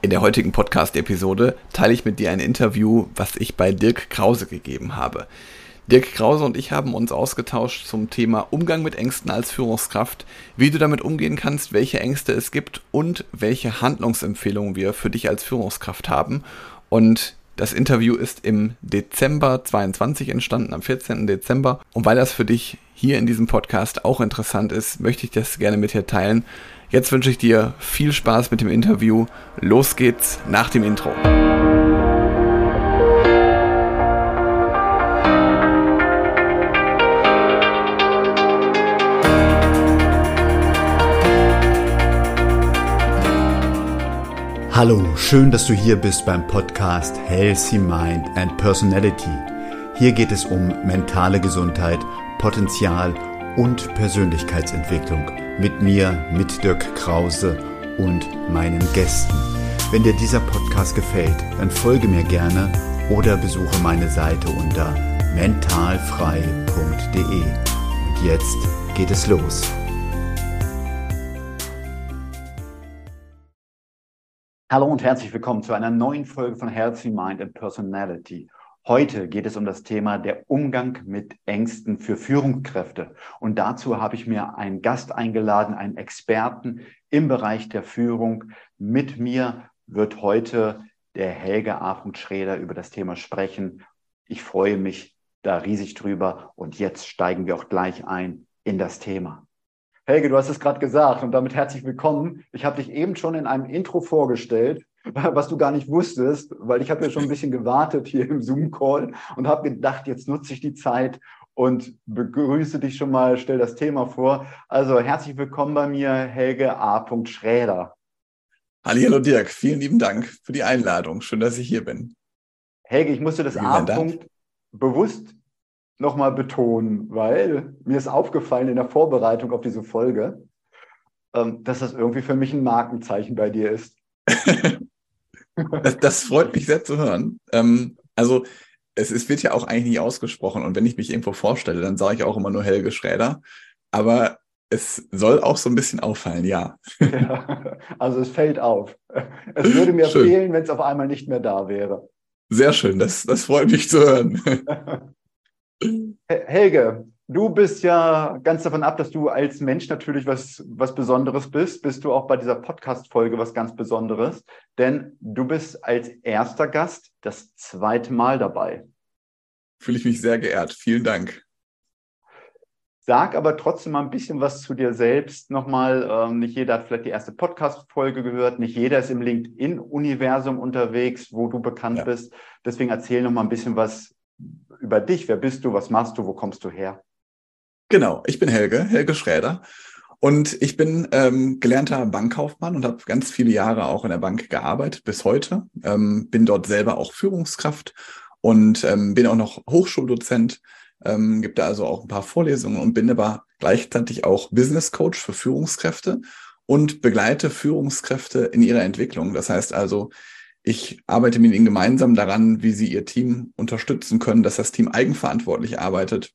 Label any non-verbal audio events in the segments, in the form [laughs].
In der heutigen Podcast-Episode teile ich mit dir ein Interview, was ich bei Dirk Krause gegeben habe. Dirk Krause und ich haben uns ausgetauscht zum Thema Umgang mit Ängsten als Führungskraft, wie du damit umgehen kannst, welche Ängste es gibt und welche Handlungsempfehlungen wir für dich als Führungskraft haben. Und das Interview ist im Dezember 22 entstanden, am 14. Dezember. Und weil das für dich hier in diesem Podcast auch interessant ist, möchte ich das gerne mit dir teilen. Jetzt wünsche ich dir viel Spaß mit dem Interview. Los geht's nach dem Intro. Hallo, schön, dass du hier bist beim Podcast Healthy Mind and Personality. Hier geht es um mentale Gesundheit, Potenzial und Persönlichkeitsentwicklung mit mir, mit Dirk Krause und meinen Gästen. Wenn dir dieser Podcast gefällt, dann folge mir gerne oder besuche meine Seite unter mentalfrei.de. Und jetzt geht es los. Hallo und herzlich willkommen zu einer neuen Folge von Healthy Mind and Personality. Heute geht es um das Thema der Umgang mit Ängsten für Führungskräfte. Und dazu habe ich mir einen Gast eingeladen, einen Experten im Bereich der Führung. Mit mir wird heute der Helge A. Schreder über das Thema sprechen. Ich freue mich da riesig drüber. Und jetzt steigen wir auch gleich ein in das Thema. Helge, du hast es gerade gesagt und damit herzlich willkommen. Ich habe dich eben schon in einem Intro vorgestellt [laughs] was du gar nicht wusstest, weil ich habe ja schon ein bisschen gewartet hier im Zoom-Call und habe gedacht, jetzt nutze ich die Zeit und begrüße dich schon mal, stell das Thema vor. Also herzlich willkommen bei mir, Helge A. Schräder. Hallo Dirk, vielen lieben Dank für die Einladung. Schön, dass ich hier bin. Helge, ich musste das A. bewusst nochmal betonen, weil mir ist aufgefallen in der Vorbereitung auf diese Folge, ähm, dass das irgendwie für mich ein Markenzeichen bei dir ist. [laughs] Das, das, freut mich sehr zu hören. Ähm, also es, es, wird ja auch eigentlich nie ausgesprochen und wenn ich mich irgendwo vorstelle, dann sage ich auch immer nur Helge Schräder. Aber es soll auch so ein bisschen auffallen, ja. ja [laughs] also es fällt auf. Es würde mir schön. fehlen, wenn es auf einmal nicht mehr da wäre. Sehr schön, das, das freut mich zu hören. [laughs] Helge, Du bist ja ganz davon ab, dass du als Mensch natürlich was, was Besonderes bist, bist du auch bei dieser Podcast-Folge was ganz Besonderes, denn du bist als erster Gast das zweite Mal dabei. Fühle ich mich sehr geehrt. Vielen Dank. Sag aber trotzdem mal ein bisschen was zu dir selbst. Nochmal, ähm, nicht jeder hat vielleicht die erste Podcast-Folge gehört, nicht jeder ist im LinkedIn-Universum unterwegs, wo du bekannt ja. bist. Deswegen erzähl noch mal ein bisschen was über dich. Wer bist du? Was machst du? Wo kommst du her? Genau, ich bin Helge, Helge Schräder. Und ich bin ähm, gelernter Bankkaufmann und habe ganz viele Jahre auch in der Bank gearbeitet, bis heute. Ähm, bin dort selber auch Führungskraft und ähm, bin auch noch Hochschuldozent, ähm, gibt da also auch ein paar Vorlesungen und bin aber gleichzeitig auch Business Coach für Führungskräfte und begleite Führungskräfte in ihrer Entwicklung. Das heißt also, ich arbeite mit ihnen gemeinsam daran, wie sie ihr Team unterstützen können, dass das Team eigenverantwortlich arbeitet,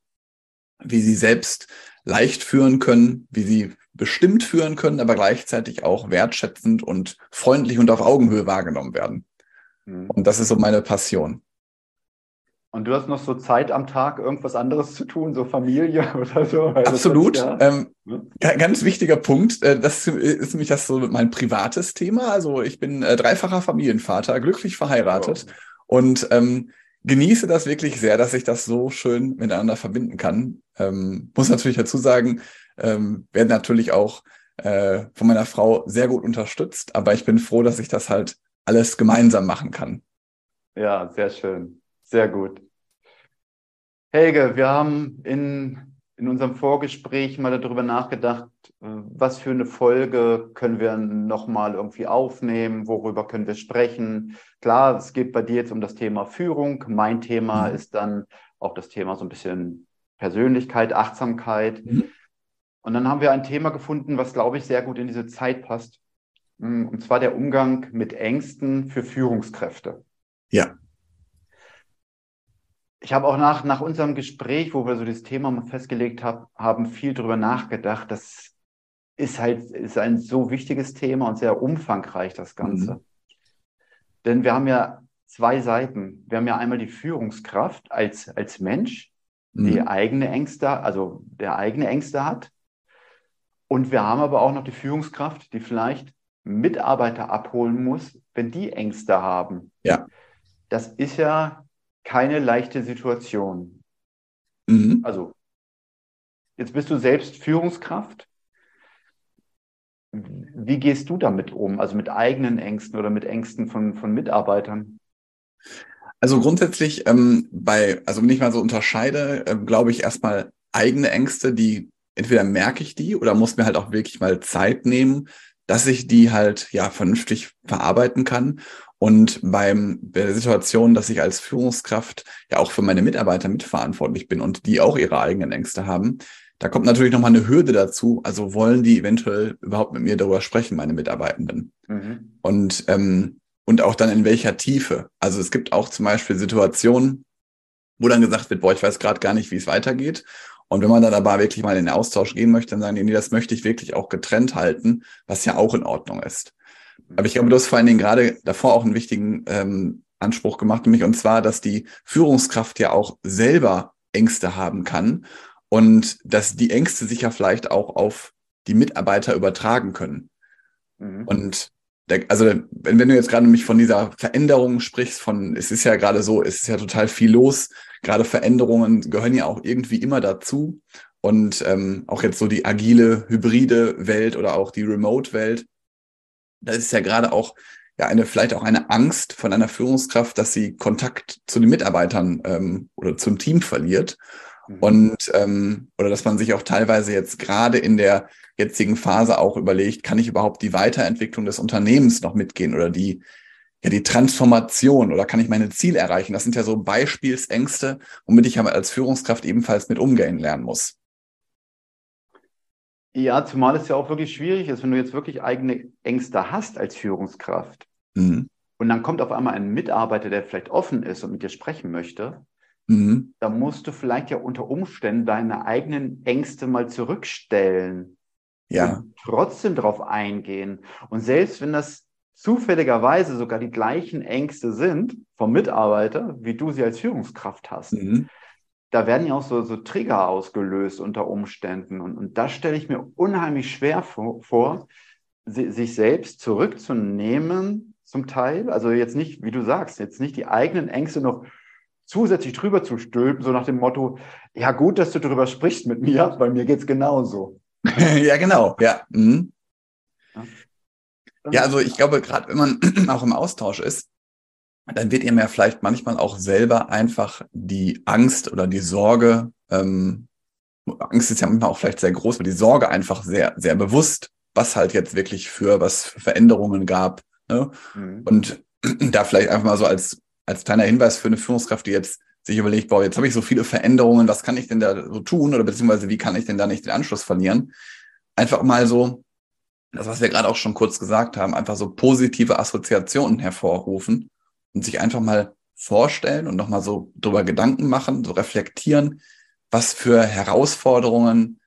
wie sie selbst leicht führen können, wie sie bestimmt führen können, aber gleichzeitig auch wertschätzend und freundlich und auf Augenhöhe wahrgenommen werden. Mhm. Und das ist so meine Passion. Und du hast noch so Zeit am Tag, irgendwas anderes zu tun, so Familie [laughs] oder so? Absolut. Ja, ähm, Ganz wichtiger Punkt. Äh, das ist nämlich das so mein privates Thema. Also ich bin äh, dreifacher Familienvater, glücklich verheiratet. Oh. Und ähm, genieße das wirklich sehr, dass ich das so schön miteinander verbinden kann. Ähm, muss natürlich dazu sagen, ähm, werde natürlich auch äh, von meiner Frau sehr gut unterstützt, aber ich bin froh, dass ich das halt alles gemeinsam machen kann. Ja, sehr schön. Sehr gut. Helge, wir haben in in unserem Vorgespräch mal darüber nachgedacht, äh, was für eine Folge können wir nochmal irgendwie aufnehmen, worüber können wir sprechen. Klar, es geht bei dir jetzt um das Thema Führung. Mein Thema mhm. ist dann auch das Thema so ein bisschen Persönlichkeit, Achtsamkeit. Mhm. Und dann haben wir ein Thema gefunden, was, glaube ich, sehr gut in diese Zeit passt. Mm, und zwar der Umgang mit Ängsten für Führungskräfte. Ja ich habe auch nach, nach unserem Gespräch, wo wir so das Thema mal festgelegt hab, haben, viel darüber nachgedacht. Das ist halt ist ein so wichtiges Thema und sehr umfangreich, das Ganze. Mhm. Denn wir haben ja zwei Seiten. Wir haben ja einmal die Führungskraft als, als Mensch, die mhm. eigene Ängste, also der eigene Ängste hat. Und wir haben aber auch noch die Führungskraft, die vielleicht Mitarbeiter abholen muss, wenn die Ängste haben. Ja. Das ist ja keine leichte Situation. Mhm. Also, jetzt bist du selbst Führungskraft. Wie gehst du damit um? Also mit eigenen Ängsten oder mit Ängsten von, von Mitarbeitern? Also grundsätzlich ähm, bei, also wenn ich mal so unterscheide, äh, glaube ich erstmal eigene Ängste, die entweder merke ich die oder muss mir halt auch wirklich mal Zeit nehmen, dass ich die halt ja vernünftig verarbeiten kann. Und beim bei der Situation, dass ich als Führungskraft ja auch für meine Mitarbeiter mitverantwortlich bin und die auch ihre eigenen Ängste haben, da kommt natürlich nochmal eine Hürde dazu. Also wollen die eventuell überhaupt mit mir darüber sprechen, meine Mitarbeitenden? Mhm. Und, ähm, und auch dann in welcher Tiefe. Also es gibt auch zum Beispiel Situationen, wo dann gesagt wird, boah, ich weiß gerade gar nicht, wie es weitergeht. Und wenn man dann aber wirklich mal in den Austausch gehen möchte, dann sagen die, nee, das möchte ich wirklich auch getrennt halten, was ja auch in Ordnung ist. Aber ich glaube, du hast vor allen Dingen gerade davor auch einen wichtigen ähm, Anspruch gemacht, nämlich und zwar, dass die Führungskraft ja auch selber Ängste haben kann und dass die Ängste sich ja vielleicht auch auf die Mitarbeiter übertragen können. Mhm. Und der, also wenn, wenn du jetzt gerade nämlich von dieser Veränderung sprichst, von es ist ja gerade so, es ist ja total viel los, gerade Veränderungen gehören ja auch irgendwie immer dazu. Und ähm, auch jetzt so die agile, hybride Welt oder auch die Remote-Welt, da ist ja gerade auch ja eine vielleicht auch eine Angst von einer Führungskraft, dass sie Kontakt zu den Mitarbeitern ähm, oder zum Team verliert. Mhm. Und ähm, oder dass man sich auch teilweise jetzt gerade in der jetzigen Phase auch überlegt, kann ich überhaupt die Weiterentwicklung des Unternehmens noch mitgehen oder die ja die Transformation oder kann ich meine Ziele erreichen? Das sind ja so Beispielsängste, womit ich als Führungskraft ebenfalls mit umgehen lernen muss. Ja, zumal es ja auch wirklich schwierig ist, wenn du jetzt wirklich eigene Ängste hast als Führungskraft. Mhm. Und dann kommt auf einmal ein Mitarbeiter, der vielleicht offen ist und mit dir sprechen möchte Mhm. Da musst du vielleicht ja unter Umständen deine eigenen Ängste mal zurückstellen. Ja. Und trotzdem darauf eingehen. Und selbst wenn das zufälligerweise sogar die gleichen Ängste sind vom Mitarbeiter, wie du sie als Führungskraft hast, mhm. Da werden ja auch so, so Trigger ausgelöst unter Umständen. Und, und das stelle ich mir unheimlich schwer vor, vor, sich selbst zurückzunehmen zum Teil. Also jetzt nicht, wie du sagst, jetzt nicht die eigenen Ängste noch zusätzlich drüber zu stülpen, so nach dem Motto, ja gut, dass du darüber sprichst mit mir, weil mir geht es genauso. [laughs] ja, genau, ja. Mhm. Ja, also ich glaube, gerade wenn man [clears throat] auch im Austausch ist, dann wird ihm ja vielleicht manchmal auch selber einfach die Angst oder die Sorge, ähm, Angst ist ja manchmal auch vielleicht sehr groß, aber die Sorge einfach sehr, sehr bewusst, was halt jetzt wirklich für was für Veränderungen gab. Ne? Mhm. Und da vielleicht einfach mal so als als kleiner Hinweis für eine Führungskraft, die jetzt sich überlegt, boah, jetzt habe ich so viele Veränderungen, was kann ich denn da so tun oder beziehungsweise wie kann ich denn da nicht den Anschluss verlieren? Einfach mal so, das, was wir gerade auch schon kurz gesagt haben, einfach so positive Assoziationen hervorrufen und sich einfach mal vorstellen und nochmal so drüber Gedanken machen, so reflektieren, was für Herausforderungen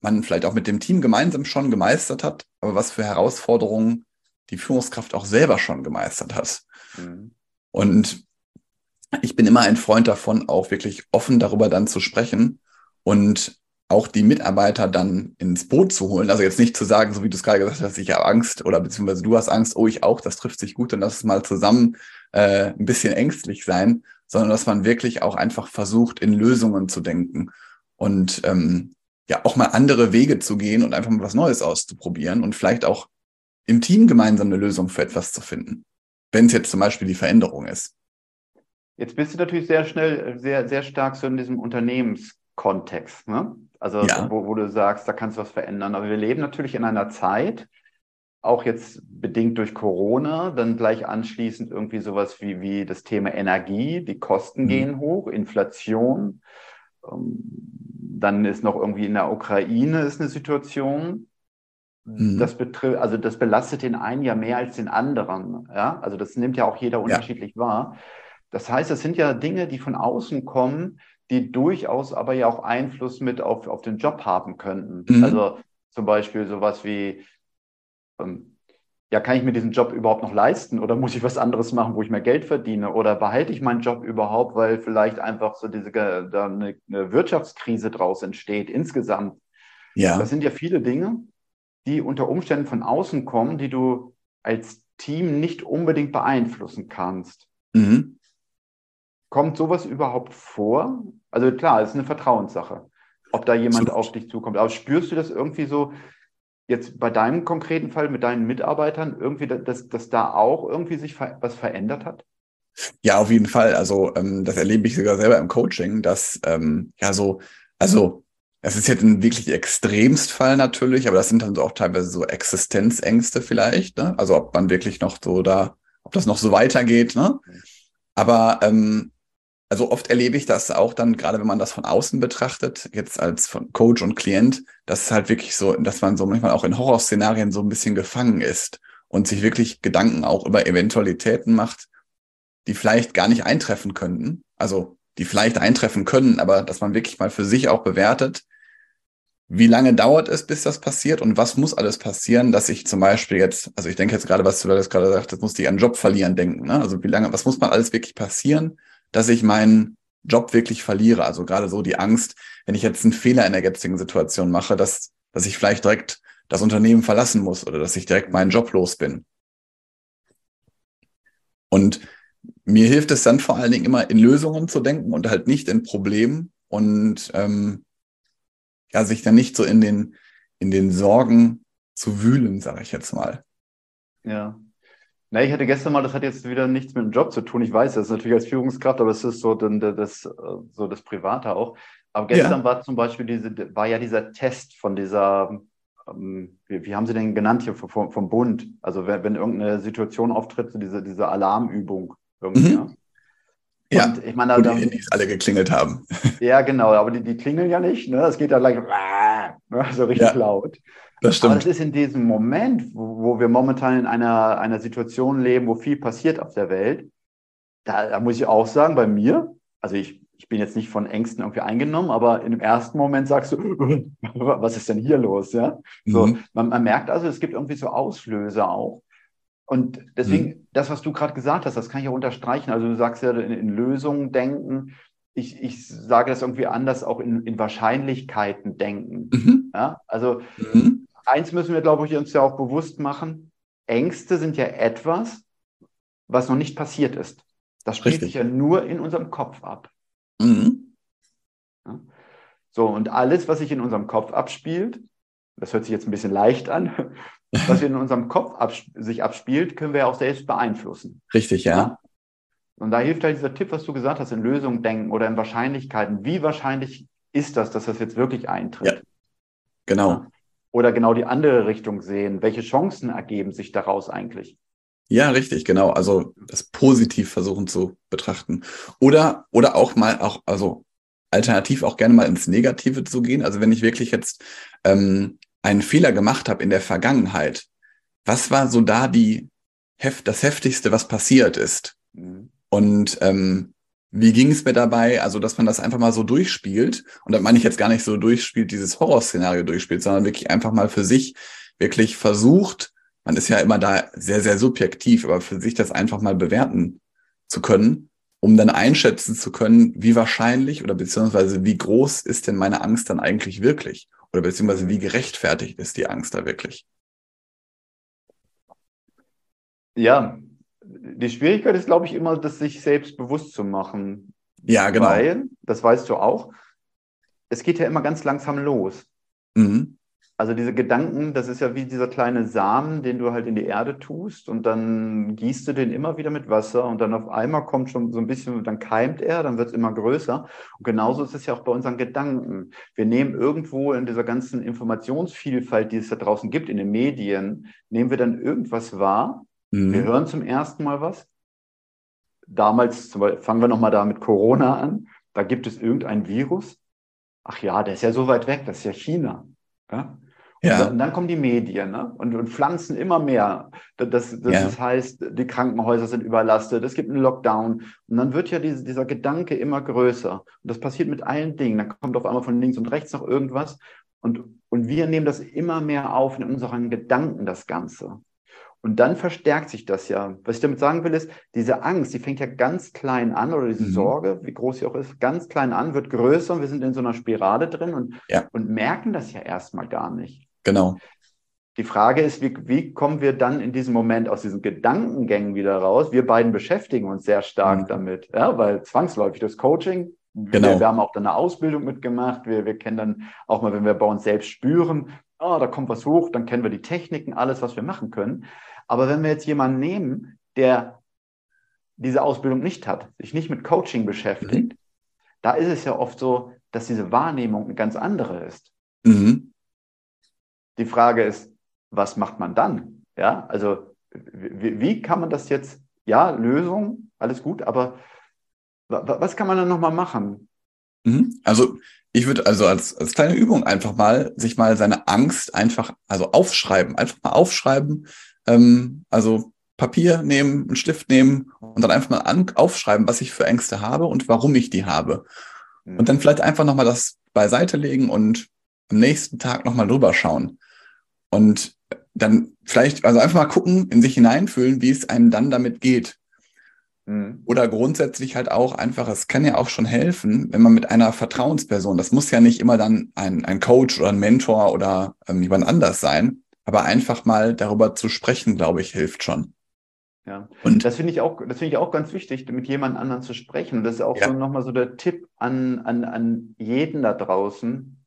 man vielleicht auch mit dem Team gemeinsam schon gemeistert hat, aber was für Herausforderungen die Führungskraft auch selber schon gemeistert hat. Mhm. Und ich bin immer ein Freund davon, auch wirklich offen darüber dann zu sprechen und auch die Mitarbeiter dann ins Boot zu holen. Also jetzt nicht zu sagen, so wie du es gerade gesagt hast, ich habe Angst oder beziehungsweise du hast Angst, oh ich auch, das trifft sich gut, dann lass es mal zusammen äh, ein bisschen ängstlich sein, sondern dass man wirklich auch einfach versucht, in Lösungen zu denken und ähm, ja auch mal andere Wege zu gehen und einfach mal was Neues auszuprobieren und vielleicht auch im Team gemeinsam eine Lösung für etwas zu finden wenn es jetzt zum Beispiel die Veränderung ist. Jetzt bist du natürlich sehr schnell, sehr, sehr stark so in diesem Unternehmenskontext, ne? Also ja. wo, wo du sagst, da kannst du was verändern. Aber wir leben natürlich in einer Zeit, auch jetzt bedingt durch Corona, dann gleich anschließend irgendwie sowas wie, wie das Thema Energie, die Kosten mhm. gehen hoch, Inflation. Ähm, dann ist noch irgendwie in der Ukraine ist eine Situation. Mhm. Das betrifft, also das belastet den einen ja mehr als den anderen. Ja, also das nimmt ja auch jeder unterschiedlich ja. wahr. Das heißt, es sind ja Dinge, die von außen kommen, die durchaus aber ja auch Einfluss mit auf, auf den Job haben könnten. Mhm. Also zum Beispiel sowas wie, ähm, ja, kann ich mir diesen Job überhaupt noch leisten oder muss ich was anderes machen, wo ich mehr Geld verdiene oder behalte ich meinen Job überhaupt, weil vielleicht einfach so diese da eine, eine Wirtschaftskrise draus entsteht insgesamt. Ja. Das sind ja viele Dinge, die unter Umständen von außen kommen, die du als Team nicht unbedingt beeinflussen kannst. Mhm. Kommt sowas überhaupt vor? Also klar, es ist eine Vertrauenssache, ob da jemand so. auf dich zukommt. Aber spürst du das irgendwie so, jetzt bei deinem konkreten Fall mit deinen Mitarbeitern irgendwie, dass, dass da auch irgendwie sich was verändert hat? Ja, auf jeden Fall. Also ähm, das erlebe ich sogar selber im Coaching, dass ähm, ja so, also es ist jetzt ein wirklich Extremstfall natürlich, aber das sind dann so auch teilweise so Existenzängste vielleicht. Ne? Also ob man wirklich noch so da, ob das noch so weitergeht. Ne? Aber ähm, also oft erlebe ich das auch dann, gerade wenn man das von außen betrachtet, jetzt als von Coach und Klient, dass es halt wirklich so, dass man so manchmal auch in Horrorszenarien so ein bisschen gefangen ist und sich wirklich Gedanken auch über Eventualitäten macht, die vielleicht gar nicht eintreffen könnten. Also die vielleicht eintreffen können, aber dass man wirklich mal für sich auch bewertet, wie lange dauert es, bis das passiert und was muss alles passieren, dass ich zum Beispiel jetzt, also ich denke jetzt gerade, was du gerade sagst, das musste ich an Job verlieren denken. Ne? Also wie lange, was muss man alles wirklich passieren, dass ich meinen Job wirklich verliere. Also gerade so die Angst, wenn ich jetzt einen Fehler in der jetzigen Situation mache, dass, dass ich vielleicht direkt das Unternehmen verlassen muss oder dass ich direkt meinen Job los bin. Und mir hilft es dann vor allen Dingen immer in Lösungen zu denken und halt nicht in Problemen und ähm, ja, sich dann nicht so in den, in den Sorgen zu wühlen, sage ich jetzt mal. Ja, na, ich hatte gestern mal, das hat jetzt wieder nichts mit dem Job zu tun. Ich weiß das natürlich als Führungskraft, aber es ist so das, so das Private auch. Aber gestern ja. war zum Beispiel diese, war ja dieser Test von dieser, ähm, wie, wie, haben Sie den genannt hier vom, vom Bund? Also wenn, wenn irgendeine Situation auftritt, so diese, diese Alarmübung irgendwie. Mhm. Ja, und ich meine, wo da, die Handys alle geklingelt haben. Ja, genau, aber die, die klingeln ja nicht. Ne? Das geht ja gleich ne? so richtig ja. laut. Das stimmt. Aber das ist in diesem Moment, wo, wo, wir momentan in einer, einer Situation leben, wo viel passiert auf der Welt, da, da muss ich auch sagen, bei mir, also ich, ich bin jetzt nicht von Ängsten irgendwie eingenommen, aber im ersten Moment sagst du, [laughs] was ist denn hier los? Ja? So, mhm. man, man merkt also, es gibt irgendwie so Auslöser auch. Und deswegen, mhm. das, was du gerade gesagt hast, das kann ich auch unterstreichen. Also du sagst ja in, in Lösungen denken. Ich, ich sage das irgendwie anders, auch in, in Wahrscheinlichkeiten denken. Mhm. Ja? Also mhm eins müssen wir, glaube ich, uns ja auch bewusst machen. Ängste sind ja etwas, was noch nicht passiert ist. Das spielt Richtig. sich ja nur in unserem Kopf ab. Mhm. Ja? So, und alles, was sich in unserem Kopf abspielt, das hört sich jetzt ein bisschen leicht an, [laughs] was in unserem Kopf abs sich abspielt, können wir auch selbst beeinflussen. Richtig, ja. ja. Und da hilft halt dieser Tipp, was du gesagt hast, in Lösungen denken oder in Wahrscheinlichkeiten. Wie wahrscheinlich ist das, dass das jetzt wirklich eintritt? Ja. Genau oder genau die andere Richtung sehen? Welche Chancen ergeben sich daraus eigentlich? Ja, richtig, genau. Also das positiv versuchen zu betrachten. Oder, oder auch mal auch, also alternativ auch gerne mal ins Negative zu gehen. Also wenn ich wirklich jetzt ähm, einen Fehler gemacht habe in der Vergangenheit, was war so da die heft, das heftigste, was passiert ist? Mhm. Und ähm, wie ging es mir dabei? Also, dass man das einfach mal so durchspielt. Und da meine ich jetzt gar nicht so durchspielt, dieses Horrorszenario durchspielt, sondern wirklich einfach mal für sich wirklich versucht, man ist ja immer da sehr, sehr subjektiv, aber für sich das einfach mal bewerten zu können, um dann einschätzen zu können, wie wahrscheinlich oder beziehungsweise wie groß ist denn meine Angst dann eigentlich wirklich? Oder beziehungsweise wie gerechtfertigt ist die Angst da wirklich? Ja, die Schwierigkeit ist, glaube ich, immer, das sich selbst bewusst zu machen. Ja, genau. Weil, das weißt du auch, es geht ja immer ganz langsam los. Mhm. Also diese Gedanken, das ist ja wie dieser kleine Samen, den du halt in die Erde tust und dann gießt du den immer wieder mit Wasser und dann auf einmal kommt schon so ein bisschen, dann keimt er, dann wird es immer größer. Und genauso ist es ja auch bei unseren Gedanken. Wir nehmen irgendwo in dieser ganzen Informationsvielfalt, die es da draußen gibt, in den Medien, nehmen wir dann irgendwas wahr Mhm. Wir hören zum ersten Mal was. Damals, fangen wir nochmal da mit Corona an. Da gibt es irgendein Virus. Ach ja, der ist ja so weit weg, das ist ja China. Ja? Und ja. dann, dann, kommen die Medien ne? und, und pflanzen immer mehr. Das, das, das ja. heißt, die Krankenhäuser sind überlastet, es gibt einen Lockdown. Und dann wird ja diese, dieser Gedanke immer größer. Und das passiert mit allen Dingen. Dann kommt auf einmal von links und rechts noch irgendwas. Und, und wir nehmen das immer mehr auf in unseren Gedanken, das Ganze. Und dann verstärkt sich das ja. Was ich damit sagen will, ist, diese Angst, die fängt ja ganz klein an oder diese mhm. Sorge, wie groß sie auch ist, ganz klein an, wird größer und wir sind in so einer Spirale drin und, ja. und merken das ja erstmal gar nicht. Genau. Die Frage ist, wie, wie kommen wir dann in diesem Moment aus diesen Gedankengängen wieder raus? Wir beiden beschäftigen uns sehr stark mhm. damit, ja, weil zwangsläufig das Coaching, genau. wir, wir, haben auch dann eine Ausbildung mitgemacht, wir, wir kennen dann auch mal, wenn wir bei uns selbst spüren, oh, da kommt was hoch, dann kennen wir die Techniken, alles, was wir machen können. Aber wenn wir jetzt jemanden nehmen, der diese Ausbildung nicht hat, sich nicht mit Coaching beschäftigt, mhm. da ist es ja oft so, dass diese Wahrnehmung eine ganz andere ist. Mhm. Die Frage ist, was macht man dann? Ja, also wie, wie kann man das jetzt, ja, Lösung, alles gut, aber was kann man dann nochmal machen? Mhm. Also ich würde also als, als kleine Übung einfach mal sich mal seine Angst einfach, also aufschreiben, einfach mal aufschreiben, ähm, also Papier nehmen, einen Stift nehmen und dann einfach mal an, aufschreiben, was ich für Ängste habe und warum ich die habe. Mhm. Und dann vielleicht einfach nochmal das beiseite legen und am nächsten Tag nochmal drüber schauen. Und dann vielleicht, also einfach mal gucken, in sich hineinfühlen, wie es einem dann damit geht. Mhm. Oder grundsätzlich halt auch einfach, es kann ja auch schon helfen, wenn man mit einer Vertrauensperson, das muss ja nicht immer dann ein, ein Coach oder ein Mentor oder ähm, jemand anders sein, aber einfach mal darüber zu sprechen, glaube ich, hilft schon. Ja, und das finde ich auch, das finde ich auch ganz wichtig, mit jemand anderen zu sprechen. Und das ist auch ja. so nochmal so der Tipp an, an, an jeden da draußen.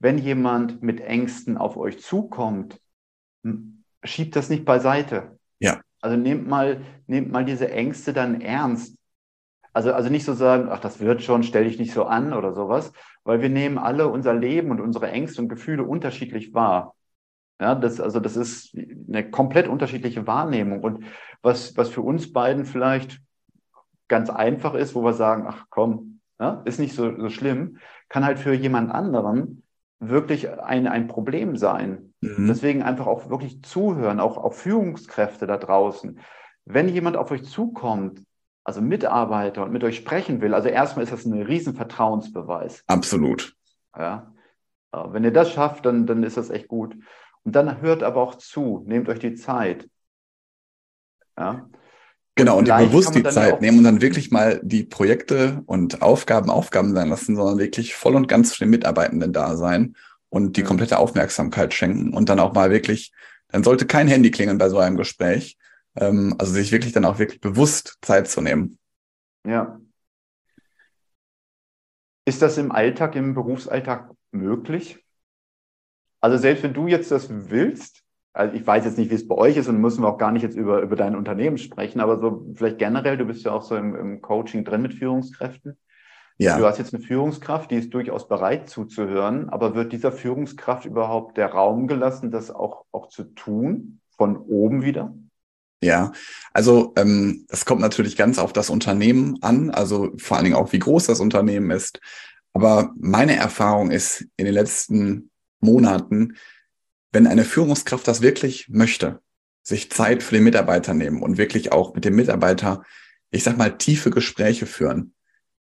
Wenn jemand mit Ängsten auf euch zukommt, schiebt das nicht beiseite. Ja. Also nehmt mal, nehmt mal diese Ängste dann ernst. Also, also nicht so sagen, ach, das wird schon, stell dich nicht so an oder sowas, weil wir nehmen alle unser Leben und unsere Ängste und Gefühle unterschiedlich wahr. Ja, das, also das ist eine komplett unterschiedliche Wahrnehmung. Und was, was für uns beiden vielleicht ganz einfach ist, wo wir sagen, ach komm, ja, ist nicht so, so schlimm, kann halt für jemand anderen wirklich ein, ein Problem sein. Mhm. Deswegen einfach auch wirklich zuhören, auch, auch Führungskräfte da draußen. Wenn jemand auf euch zukommt, also Mitarbeiter und mit euch sprechen will, also erstmal ist das ein riesen Vertrauensbeweis. Absolut. Ja. Wenn ihr das schafft, dann, dann ist das echt gut. Und dann hört aber auch zu, nehmt euch die Zeit. Ja. Genau, und, bewusst die Zeit nehmen und dann wirklich mal die Projekte und Aufgaben Aufgaben sein lassen, sondern wirklich voll und ganz für den Mitarbeitenden da sein und die mhm. komplette Aufmerksamkeit schenken und dann auch mal wirklich, dann sollte kein Handy klingeln bei so einem Gespräch. Ähm, also sich wirklich dann auch wirklich bewusst Zeit zu nehmen. Ja. Ist das im Alltag, im Berufsalltag möglich? Also selbst wenn du jetzt das willst, also ich weiß jetzt nicht, wie es bei euch ist und müssen wir auch gar nicht jetzt über, über dein Unternehmen sprechen, aber so vielleicht generell, du bist ja auch so im, im Coaching drin mit Führungskräften. Ja. Du hast jetzt eine Führungskraft, die ist durchaus bereit zuzuhören, aber wird dieser Führungskraft überhaupt der Raum gelassen, das auch, auch zu tun, von oben wieder? Ja, also ähm, es kommt natürlich ganz auf das Unternehmen an, also vor allen Dingen auch, wie groß das Unternehmen ist. Aber meine Erfahrung ist in den letzten Monaten, wenn eine Führungskraft das wirklich möchte, sich Zeit für den Mitarbeiter nehmen und wirklich auch mit dem Mitarbeiter, ich sag mal, tiefe Gespräche führen,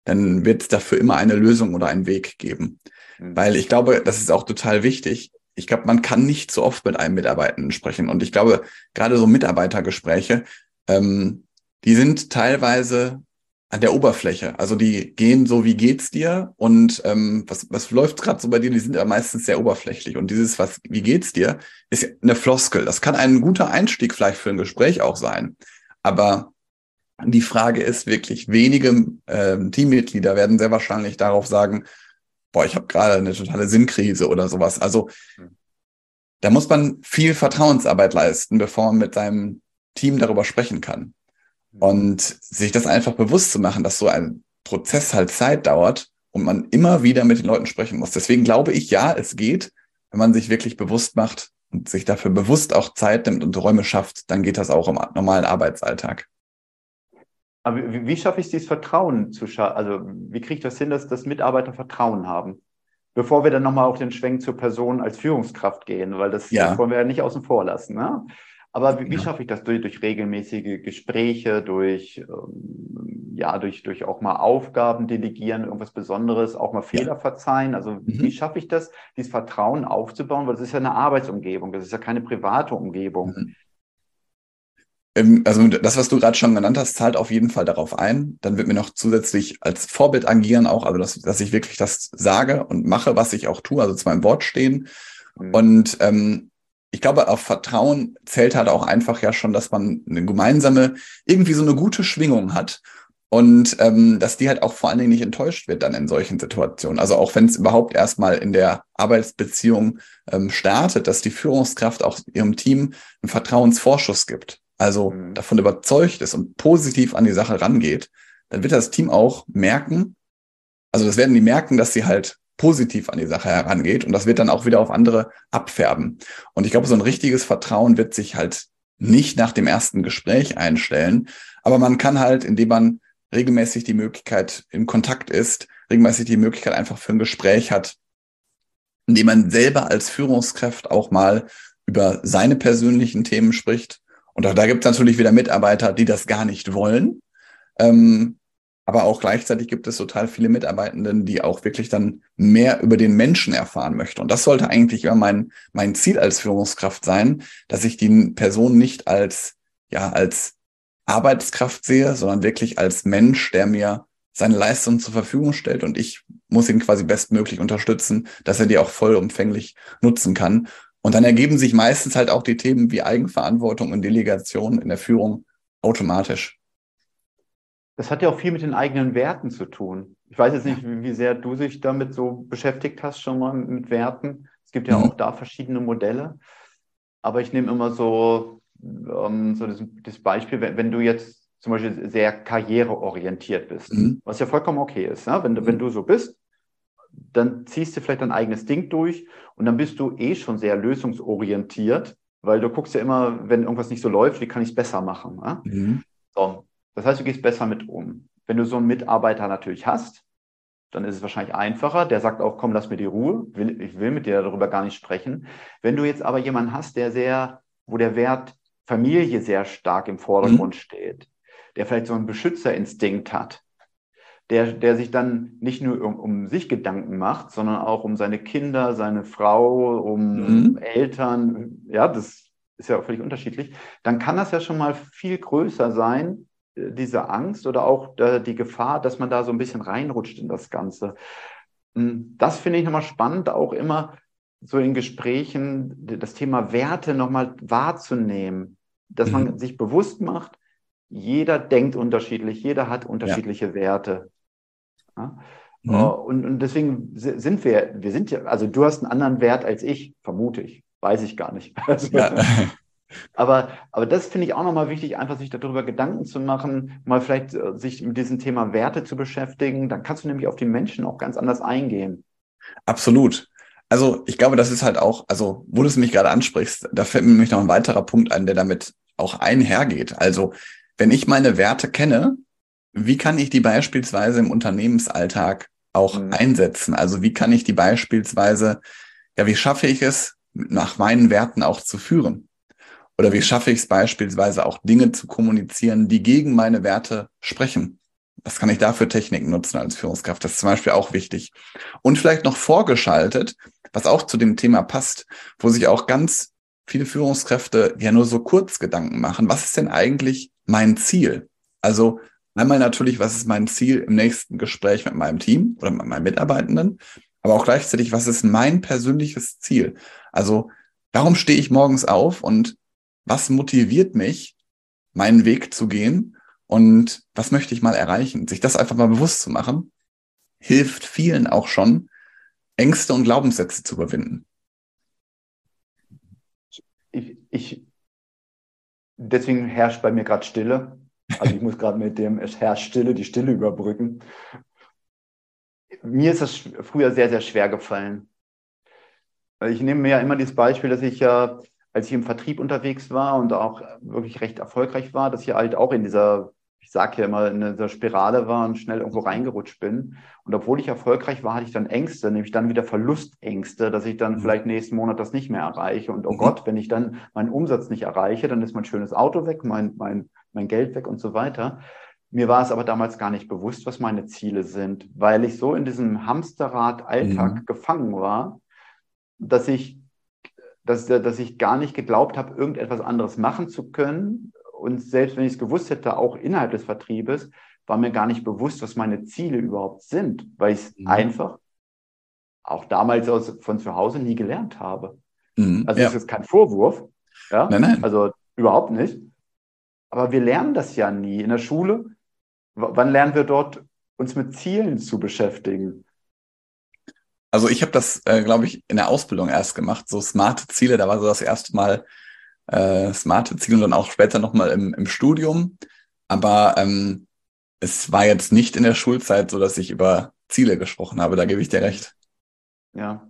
dann wird es dafür immer eine Lösung oder einen Weg geben. Mhm. Weil ich glaube, das ist auch total wichtig. Ich glaube, man kann nicht so oft mit einem Mitarbeitenden sprechen. Und ich glaube, gerade so Mitarbeitergespräche, ähm, die sind teilweise an der Oberfläche. Also die gehen so, wie geht's dir und ähm, was, was läuft gerade so bei dir, die sind ja meistens sehr oberflächlich. Und dieses, was, wie geht's dir, ist eine Floskel. Das kann ein guter Einstieg vielleicht für ein Gespräch auch sein. Aber die Frage ist wirklich, wenige ähm, Teammitglieder werden sehr wahrscheinlich darauf sagen, boah, ich habe gerade eine totale Sinnkrise oder sowas. Also da muss man viel Vertrauensarbeit leisten, bevor man mit seinem Team darüber sprechen kann. Und sich das einfach bewusst zu machen, dass so ein Prozess halt Zeit dauert und man immer wieder mit den Leuten sprechen muss. Deswegen glaube ich, ja, es geht, wenn man sich wirklich bewusst macht und sich dafür bewusst auch Zeit nimmt und Räume schafft, dann geht das auch im normalen Arbeitsalltag. Aber wie, wie schaffe ich dieses Vertrauen zu schaffen? Also wie kriege ich das hin, dass, dass Mitarbeiter Vertrauen haben? Bevor wir dann nochmal auf den Schwenk zur Person als Führungskraft gehen, weil das, ja. das wollen wir ja nicht außen vor lassen. Ne? Aber wie, wie, schaffe ich das durch, durch regelmäßige Gespräche, durch, ähm, ja, durch, durch auch mal Aufgaben delegieren, irgendwas Besonderes, auch mal Fehler verzeihen? Also mhm. wie schaffe ich das, dieses Vertrauen aufzubauen? Weil das ist ja eine Arbeitsumgebung, das ist ja keine private Umgebung. Mhm. also das, was du gerade schon genannt hast, zahlt auf jeden Fall darauf ein. Dann wird mir noch zusätzlich als Vorbild agieren auch, also dass, dass ich wirklich das sage und mache, was ich auch tue, also zu meinem Wort stehen. Mhm. Und ähm, ich glaube, auf Vertrauen zählt halt auch einfach ja schon, dass man eine gemeinsame, irgendwie so eine gute Schwingung hat. Und ähm, dass die halt auch vor allen Dingen nicht enttäuscht wird dann in solchen Situationen. Also auch wenn es überhaupt erstmal in der Arbeitsbeziehung ähm, startet, dass die Führungskraft auch ihrem Team einen Vertrauensvorschuss gibt also mhm. davon überzeugt ist und positiv an die Sache rangeht, dann wird das Team auch merken, also das werden die merken, dass sie halt positiv an die Sache herangeht und das wird dann auch wieder auf andere abfärben. Und ich glaube, so ein richtiges Vertrauen wird sich halt nicht nach dem ersten Gespräch einstellen, aber man kann halt, indem man regelmäßig die Möglichkeit in Kontakt ist, regelmäßig die Möglichkeit einfach für ein Gespräch hat, indem man selber als Führungskraft auch mal über seine persönlichen Themen spricht, und auch da gibt es natürlich wieder Mitarbeiter, die das gar nicht wollen. Ähm, aber auch gleichzeitig gibt es total viele Mitarbeitenden, die auch wirklich dann mehr über den Menschen erfahren möchten. Und das sollte eigentlich immer mein, mein Ziel als Führungskraft sein, dass ich die Person nicht als, ja, als Arbeitskraft sehe, sondern wirklich als Mensch, der mir seine Leistung zur Verfügung stellt und ich muss ihn quasi bestmöglich unterstützen, dass er die auch vollumfänglich nutzen kann. Und dann ergeben sich meistens halt auch die Themen wie Eigenverantwortung und Delegation in der Führung automatisch. Das hat ja auch viel mit den eigenen Werten zu tun. Ich weiß jetzt nicht, wie sehr du dich damit so beschäftigt hast, schon mal mit Werten. Es gibt ja mhm. auch da verschiedene Modelle. Aber ich nehme immer so, ähm, so das, das Beispiel, wenn, wenn, du jetzt zum Beispiel sehr karriereorientiert bist, mhm. was ja vollkommen okay ist. Ne? Wenn, mhm. wenn du so bist, dann ziehst du vielleicht dein eigenes Ding durch und dann bist du eh schon sehr lösungsorientiert, weil du guckst ja immer, wenn irgendwas nicht so läuft, wie kann ich es besser machen. Ja? Mhm. So. Das heißt, du gehst besser mit um. Wenn du so einen Mitarbeiter natürlich hast, dann ist es wahrscheinlich einfacher. Der sagt auch, komm, lass mir die Ruhe. Ich will mit dir darüber gar nicht sprechen. Wenn du jetzt aber jemanden hast, der sehr, wo der Wert Familie sehr stark im Vordergrund mhm. steht, der vielleicht so einen Beschützerinstinkt hat, der, der sich dann nicht nur um, um, sich Gedanken macht, sondern auch um seine Kinder, seine Frau, um mhm. Eltern. Ja, das ist ja auch völlig unterschiedlich. Dann kann das ja schon mal viel größer sein, diese Angst oder auch die Gefahr, dass man da so ein bisschen reinrutscht in das Ganze. Hm, das finde ich nochmal spannend, auch immer so in Gesprächen das Thema Werte nochmal wahrzunehmen, dass mhm. man sich bewusst macht, jeder denkt unterschiedlich, jeder hat unterschiedliche ja. Werte. Ja? Mhm. Äh, und, und deswegen sind wir, wir sind ja, also du hast einen anderen Wert als ich, vermute ich. Weiß ich gar nicht. Also, [laughs] ja. Aber, aber das finde ich auch nochmal wichtig, einfach sich darüber Gedanken zu machen, mal vielleicht äh, sich mit diesem Thema Werte zu beschäftigen. Dann kannst du nämlich auf die Menschen auch ganz anders eingehen. Absolut. Also ich glaube, das ist halt auch, also wo du es mich gerade ansprichst, da fällt mir nämlich noch ein weiterer Punkt ein, der damit auch einhergeht. Also wenn ich meine Werte kenne, wie kann ich die beispielsweise im Unternehmensalltag auch mhm. einsetzen? Also wie kann ich die beispielsweise, ja, wie schaffe ich es, nach meinen Werten auch zu führen? Oder wie schaffe ich es beispielsweise auch Dinge zu kommunizieren, die gegen meine Werte sprechen? Was kann ich da für Techniken nutzen als Führungskraft? Das ist zum Beispiel auch wichtig. Und vielleicht noch vorgeschaltet, was auch zu dem Thema passt, wo sich auch ganz viele Führungskräfte ja nur so kurz Gedanken machen. Was ist denn eigentlich mein Ziel? Also Einmal natürlich, was ist mein Ziel im nächsten Gespräch mit meinem Team oder mit meinen Mitarbeitenden, aber auch gleichzeitig, was ist mein persönliches Ziel? Also, warum stehe ich morgens auf und was motiviert mich, meinen Weg zu gehen und was möchte ich mal erreichen? Sich das einfach mal bewusst zu machen, hilft vielen auch schon, Ängste und Glaubenssätze zu überwinden. Ich, ich deswegen herrscht bei mir gerade Stille. Also ich muss [laughs] gerade mit dem es herrscht Stille die Stille überbrücken. Mir ist das früher sehr, sehr schwer gefallen. Ich nehme mir ja immer dieses Beispiel, dass ich ja, als ich im Vertrieb unterwegs war und auch wirklich recht erfolgreich war, dass ich halt auch in dieser, ich sage ja immer, in dieser Spirale war und schnell irgendwo reingerutscht bin. Und obwohl ich erfolgreich war, hatte ich dann Ängste, nämlich dann wieder Verlustängste, dass ich dann mhm. vielleicht nächsten Monat das nicht mehr erreiche. Und oh mhm. Gott, wenn ich dann meinen Umsatz nicht erreiche, dann ist mein schönes Auto weg, mein, mein mein Geld weg und so weiter. Mir war es aber damals gar nicht bewusst, was meine Ziele sind, weil ich so in diesem Hamsterrad-Alltag mhm. gefangen war, dass ich, dass, dass ich gar nicht geglaubt habe, irgendetwas anderes machen zu können und selbst wenn ich es gewusst hätte, auch innerhalb des Vertriebes, war mir gar nicht bewusst, was meine Ziele überhaupt sind, weil ich es mhm. einfach auch damals aus, von zu Hause nie gelernt habe. Mhm, also ja. das ist kein Vorwurf. Ja? Nein, nein. Also überhaupt nicht. Aber wir lernen das ja nie. In der Schule, wann lernen wir dort, uns mit Zielen zu beschäftigen? Also ich habe das, äh, glaube ich, in der Ausbildung erst gemacht, so smarte Ziele. Da war so das erste Mal äh, smarte Ziele und dann auch später nochmal im, im Studium. Aber ähm, es war jetzt nicht in der Schulzeit so, dass ich über Ziele gesprochen habe. Da gebe ich dir recht. Ja.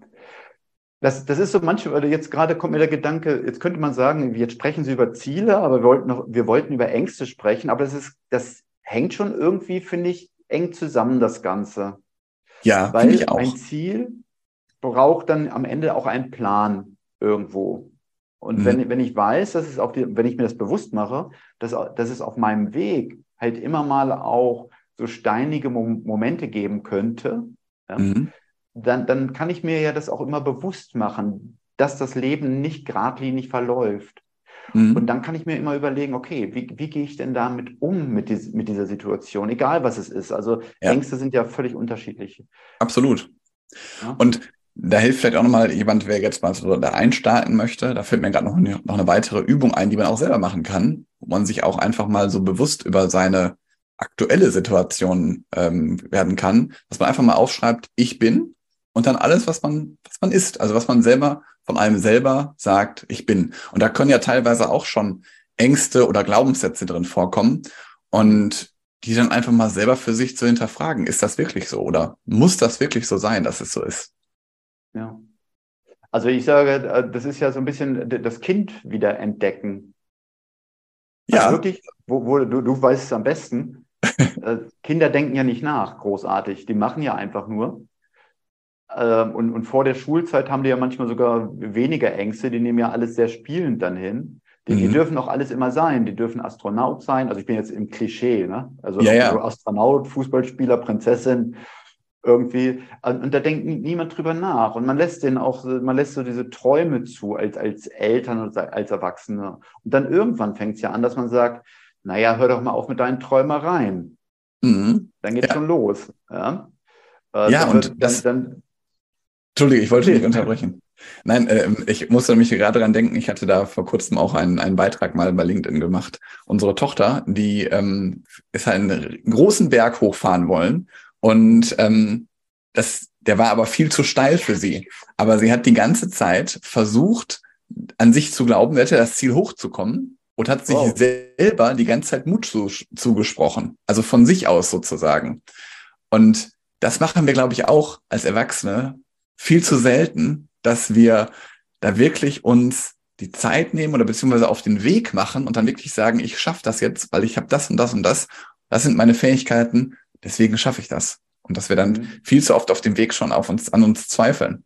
Das, das ist so manchmal, jetzt gerade kommt mir der Gedanke, jetzt könnte man sagen, jetzt sprechen Sie über Ziele, aber wir wollten, noch, wir wollten über Ängste sprechen, aber das ist, das hängt schon irgendwie, finde ich, eng zusammen, das Ganze. Ja, weil ich auch. ein Ziel braucht dann am Ende auch einen Plan irgendwo. Und mhm. wenn, wenn ich weiß, dass es auf die, wenn ich mir das bewusst mache, dass, dass es auf meinem Weg halt immer mal auch so steinige Momente geben könnte, ja, mhm. dann, dann kann ich mir ja das auch immer bewusst machen, dass das Leben nicht geradlinig verläuft. Mhm. Und dann kann ich mir immer überlegen, okay, wie, wie gehe ich denn damit um mit, dies, mit dieser Situation, egal was es ist. Also ja. Ängste sind ja völlig unterschiedlich. Absolut. Ja. Und da hilft vielleicht auch nochmal jemand, wer jetzt mal so da einstarten möchte. Da fällt mir gerade noch eine, noch eine weitere Übung ein, die man auch selber machen kann, wo man sich auch einfach mal so bewusst über seine aktuelle Situation ähm, werden kann, dass man einfach mal aufschreibt, ich bin und dann alles, was man, was man ist, also was man selber von einem selber sagt, ich bin. Und da können ja teilweise auch schon Ängste oder Glaubenssätze drin vorkommen und die dann einfach mal selber für sich zu hinterfragen, ist das wirklich so oder muss das wirklich so sein, dass es so ist? Ja. Also ich sage, äh, das ist ja so ein bisschen das Kind wieder entdecken. Also ja. Also wirklich, wo, wo du, du weißt es am besten. [laughs] Äh, Kinder denken ja nicht nach, großartig. Die machen ja einfach nur. Ähm, und, und vor der Schulzeit haben die ja manchmal sogar weniger Ängste. Die nehmen ja alles sehr spielend dann hin. Die, mhm. die dürfen auch alles immer sein. Die dürfen Astronaut sein. Also ich bin jetzt im Klischee, ne? Also ja, ja. Astronaut, Fußballspieler, Prinzessin, irgendwie. Und da denkt niemand drüber nach. Und man lässt den auch, man lässt so diese Träume zu als, als Eltern und als Erwachsene. Und dann irgendwann fängt es ja an, dass man sagt, naja, hör doch mal auf mit deinen Träumereien. Mhm. Dann geht's ja. schon los. Ja, äh, ja und wird, das, dann, Entschuldige, ich wollte nicht unterbrechen. Nein, äh, ich musste mich gerade daran denken, ich hatte da vor kurzem auch einen, einen Beitrag mal bei LinkedIn gemacht. Unsere Tochter, die ähm, ist einen großen Berg hochfahren wollen und ähm, das, der war aber viel zu steil für sie. Aber sie hat die ganze Zeit versucht, an sich zu glauben, hätte das Ziel hochzukommen und hat sich wow. selber die ganze Zeit Mut zu, zugesprochen. Also von sich aus sozusagen. Und das machen wir, glaube ich, auch als Erwachsene viel zu selten, dass wir da wirklich uns die Zeit nehmen oder beziehungsweise auf den Weg machen und dann wirklich sagen, ich schaffe das jetzt, weil ich habe das und das und das. Das sind meine Fähigkeiten Deswegen schaffe ich das. Und dass wir dann mhm. viel zu oft auf dem Weg schon auf uns, an uns zweifeln.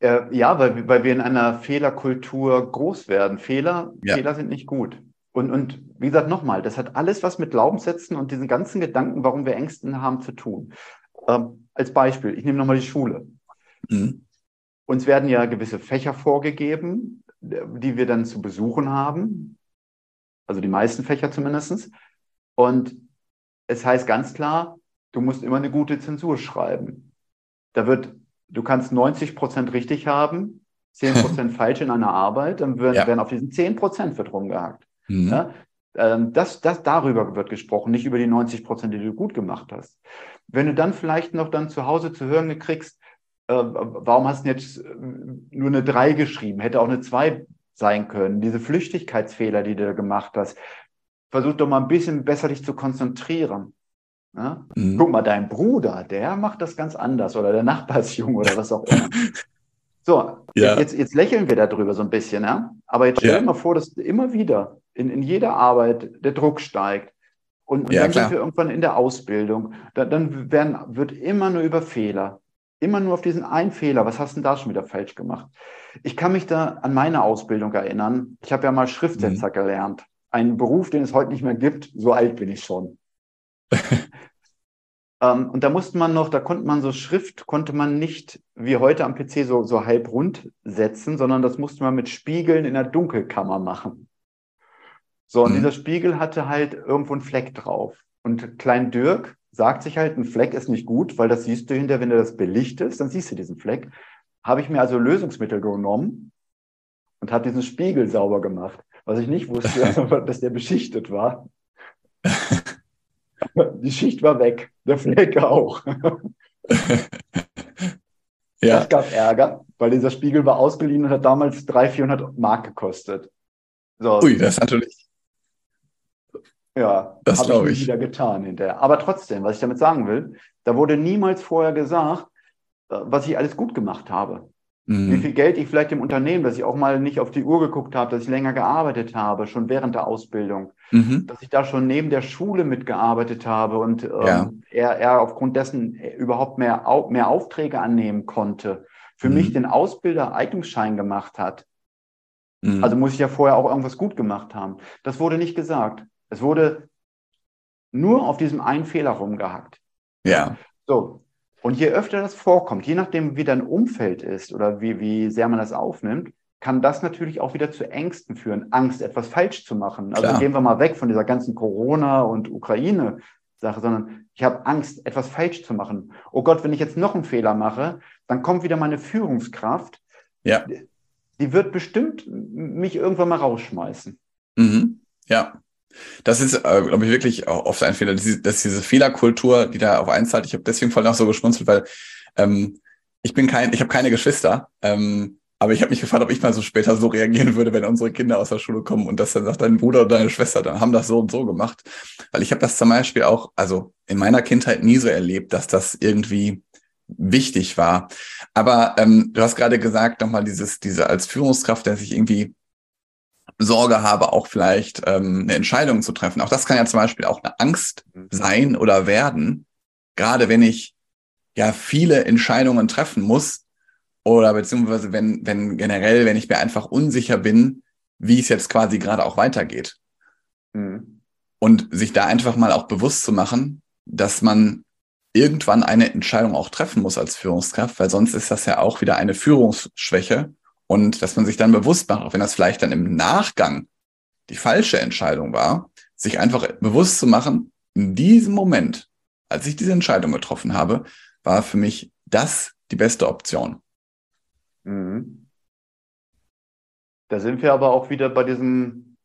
Äh, ja, weil, weil wir in einer Fehlerkultur groß werden. Fehler, ja. Fehler sind nicht gut. Und, und wie gesagt, nochmal, das hat alles was mit Glaubenssätzen und diesen ganzen Gedanken, warum wir Ängsten haben, zu tun. Ähm, als Beispiel, ich nehme nochmal die Schule. Mhm. Uns werden ja gewisse Fächer vorgegeben, die wir dann zu besuchen haben. Also die meisten Fächer zumindest. Und es heißt ganz klar, du musst immer eine gute Zensur schreiben. Da wird, du kannst 90 Prozent richtig haben, [laughs] 10 Prozent falsch in einer Arbeit, dann wird, ja. werden auf diesen 10 Prozent wird rumgehakt. Mhm. Ja? Ähm, das, das, darüber wird gesprochen, nicht über die 90 Prozent, die du gut gemacht hast. Wenn du dann vielleicht noch dann zu Hause zu hören kriegst, äh, warum hast du jetzt äh, nur eine 3 geschrieben? Hätte auch eine 2 sein können. Diese Flüchtigkeitsfehler, die du gemacht hast, versuch doch mal ein bisschen besser dich zu konzentrieren. Ja? Mhm. Guck mal, dein Bruder, der macht das ganz anders oder der Nachbarsjunge oder was auch immer. [laughs] So, ja. jetzt, jetzt lächeln wir darüber so ein bisschen, ja? aber jetzt stell dir ja. mal vor, dass immer wieder in, in jeder Arbeit der Druck steigt. Und, und ja, dann klar. sind wir irgendwann in der Ausbildung. Da, dann werden, wird immer nur über Fehler, immer nur auf diesen einen Fehler. Was hast du denn da schon wieder falsch gemacht? Ich kann mich da an meine Ausbildung erinnern. Ich habe ja mal Schriftsetzer mhm. gelernt einen Beruf, den es heute nicht mehr gibt. So alt bin ich schon. [laughs] ähm, und da musste man noch, da konnte man so Schrift, konnte man nicht wie heute am PC so, so halb rund setzen, sondern das musste man mit Spiegeln in der Dunkelkammer machen. So, und mhm. dieser Spiegel hatte halt irgendwo einen Fleck drauf. Und Klein Dirk sagt sich halt, ein Fleck ist nicht gut, weil das siehst du hinterher, wenn du das belichtest, dann siehst du diesen Fleck. Habe ich mir also Lösungsmittel genommen und habe diesen Spiegel sauber gemacht. Was ich nicht wusste, [laughs] dass der beschichtet war. Die Schicht war weg, der Fleck auch. [laughs] ja. Das gab Ärger, weil dieser Spiegel war ausgeliehen und hat damals 300, 400 Mark gekostet. So. Ui, das ist natürlich. Ja, das habe ich, ich wieder getan hinterher. Aber trotzdem, was ich damit sagen will, da wurde niemals vorher gesagt, äh, was ich alles gut gemacht habe. Mhm. Wie viel Geld ich vielleicht im Unternehmen, dass ich auch mal nicht auf die Uhr geguckt habe, dass ich länger gearbeitet habe, schon während der Ausbildung, mhm. dass ich da schon neben der Schule mitgearbeitet habe und ähm, ja. er, er aufgrund dessen überhaupt mehr, mehr Aufträge annehmen konnte, für mhm. mich den Ausbilder-Eignungsschein gemacht hat. Mhm. Also muss ich ja vorher auch irgendwas gut gemacht haben. Das wurde nicht gesagt. Es wurde nur auf diesem einen Fehler rumgehackt. Ja. So, und je öfter das vorkommt, je nachdem, wie dein Umfeld ist oder wie, wie sehr man das aufnimmt, kann das natürlich auch wieder zu Ängsten führen, Angst, etwas falsch zu machen. Also Klar. gehen wir mal weg von dieser ganzen Corona- und Ukraine-Sache, sondern ich habe Angst, etwas falsch zu machen. Oh Gott, wenn ich jetzt noch einen Fehler mache, dann kommt wieder meine Führungskraft. Ja. Die wird bestimmt mich irgendwann mal rausschmeißen. Mhm. Ja. Das ist, äh, glaube ich, wirklich auch oft ein Fehler, dass diese Fehlerkultur, die da auf einzahlt. Ich habe deswegen voll noch so geschmunzelt, weil ähm, ich bin kein, ich habe keine Geschwister, ähm, aber ich habe mich gefragt, ob ich mal so später so reagieren würde, wenn unsere Kinder aus der Schule kommen und das dann sagt, dein Bruder oder deine Schwester, dann haben das so und so gemacht. Weil ich habe das zum Beispiel auch, also in meiner Kindheit nie so erlebt, dass das irgendwie wichtig war. Aber ähm, du hast gerade gesagt, nochmal dieses, diese als Führungskraft, der sich irgendwie Sorge habe, auch vielleicht ähm, eine Entscheidung zu treffen. Auch das kann ja zum Beispiel auch eine Angst mhm. sein oder werden. Gerade wenn ich ja viele Entscheidungen treffen muss oder beziehungsweise wenn, wenn generell, wenn ich mir einfach unsicher bin, wie es jetzt quasi gerade auch weitergeht. Mhm. Und sich da einfach mal auch bewusst zu machen, dass man irgendwann eine Entscheidung auch treffen muss als Führungskraft, weil sonst ist das ja auch wieder eine Führungsschwäche und dass man sich dann bewusst macht, auch wenn das vielleicht dann im Nachgang die falsche Entscheidung war, sich einfach bewusst zu machen, in diesem Moment, als ich diese Entscheidung getroffen habe, war für mich das die beste Option. Mhm. Da sind wir aber auch wieder bei diesem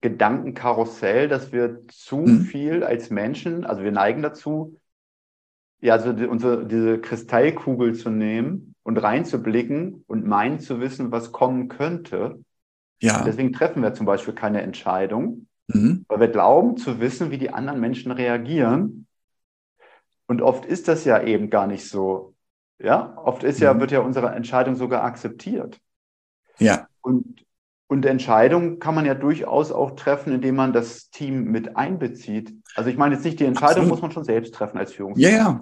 Gedankenkarussell, dass wir zu mhm. viel als Menschen, also wir neigen dazu, ja, also die, unsere, diese Kristallkugel zu nehmen und reinzublicken und meinen zu wissen, was kommen könnte. Ja. Deswegen treffen wir zum Beispiel keine Entscheidung, mhm. weil wir glauben zu wissen, wie die anderen Menschen reagieren. Und oft ist das ja eben gar nicht so. Ja, oft ist ja, mhm. wird ja unsere Entscheidung sogar akzeptiert. Ja. Und, und Entscheidungen kann man ja durchaus auch treffen, indem man das Team mit einbezieht. Also ich meine jetzt nicht, die Entscheidung Absolut. muss man schon selbst treffen als Führungskraft. Ja, ja.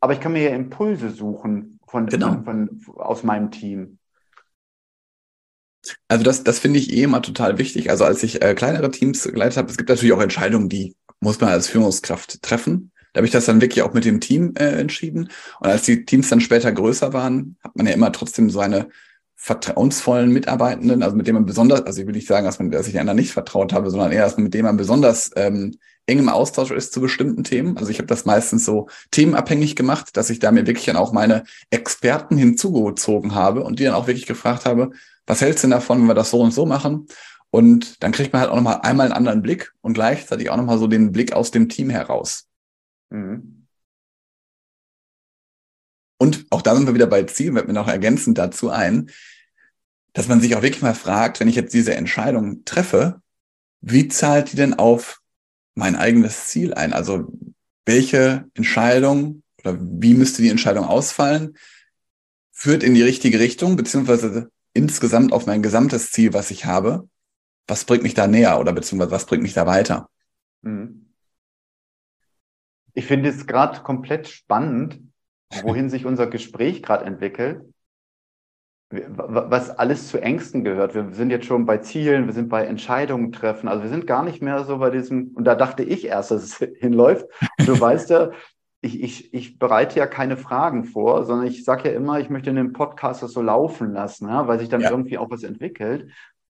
Aber ich kann mir ja Impulse suchen, von, genau. von, von, aus meinem Team. Also das, das finde ich eh immer total wichtig. Also als ich äh, kleinere Teams geleitet habe, es gibt natürlich auch Entscheidungen, die muss man als Führungskraft treffen. Da habe ich das dann wirklich auch mit dem Team äh, entschieden. Und als die Teams dann später größer waren, hat man ja immer trotzdem so eine vertrauensvollen Mitarbeitenden, also mit dem man besonders, also ich will nicht sagen, dass man, dass ich einer nicht vertraut habe, sondern eher, dass man mit dem man besonders ähm, eng im Austausch ist zu bestimmten Themen. Also ich habe das meistens so themenabhängig gemacht, dass ich da mir wirklich dann auch meine Experten hinzugezogen habe und die dann auch wirklich gefragt habe, was hältst du denn davon, wenn wir das so und so machen? Und dann kriegt man halt auch nochmal einmal einen anderen Blick und gleichzeitig auch nochmal so den Blick aus dem Team heraus. Mhm. Und auch da sind wir wieder bei Ziel, wird mir noch ergänzend dazu ein, dass man sich auch wirklich mal fragt, wenn ich jetzt diese Entscheidung treffe, wie zahlt die denn auf mein eigenes Ziel ein? Also welche Entscheidung oder wie müsste die Entscheidung ausfallen, führt in die richtige Richtung, beziehungsweise insgesamt auf mein gesamtes Ziel, was ich habe? Was bringt mich da näher oder beziehungsweise was bringt mich da weiter? Mhm. Ich finde es gerade komplett spannend, wohin sich unser Gespräch gerade entwickelt, was alles zu Ängsten gehört. Wir sind jetzt schon bei Zielen, wir sind bei Entscheidungen treffen. Also wir sind gar nicht mehr so bei diesem, und da dachte ich erst, dass es [laughs] hinläuft. Du weißt ja, ich, ich, ich bereite ja keine Fragen vor, sondern ich sage ja immer, ich möchte den Podcast das so laufen lassen, ja, weil sich dann ja. irgendwie auch was entwickelt.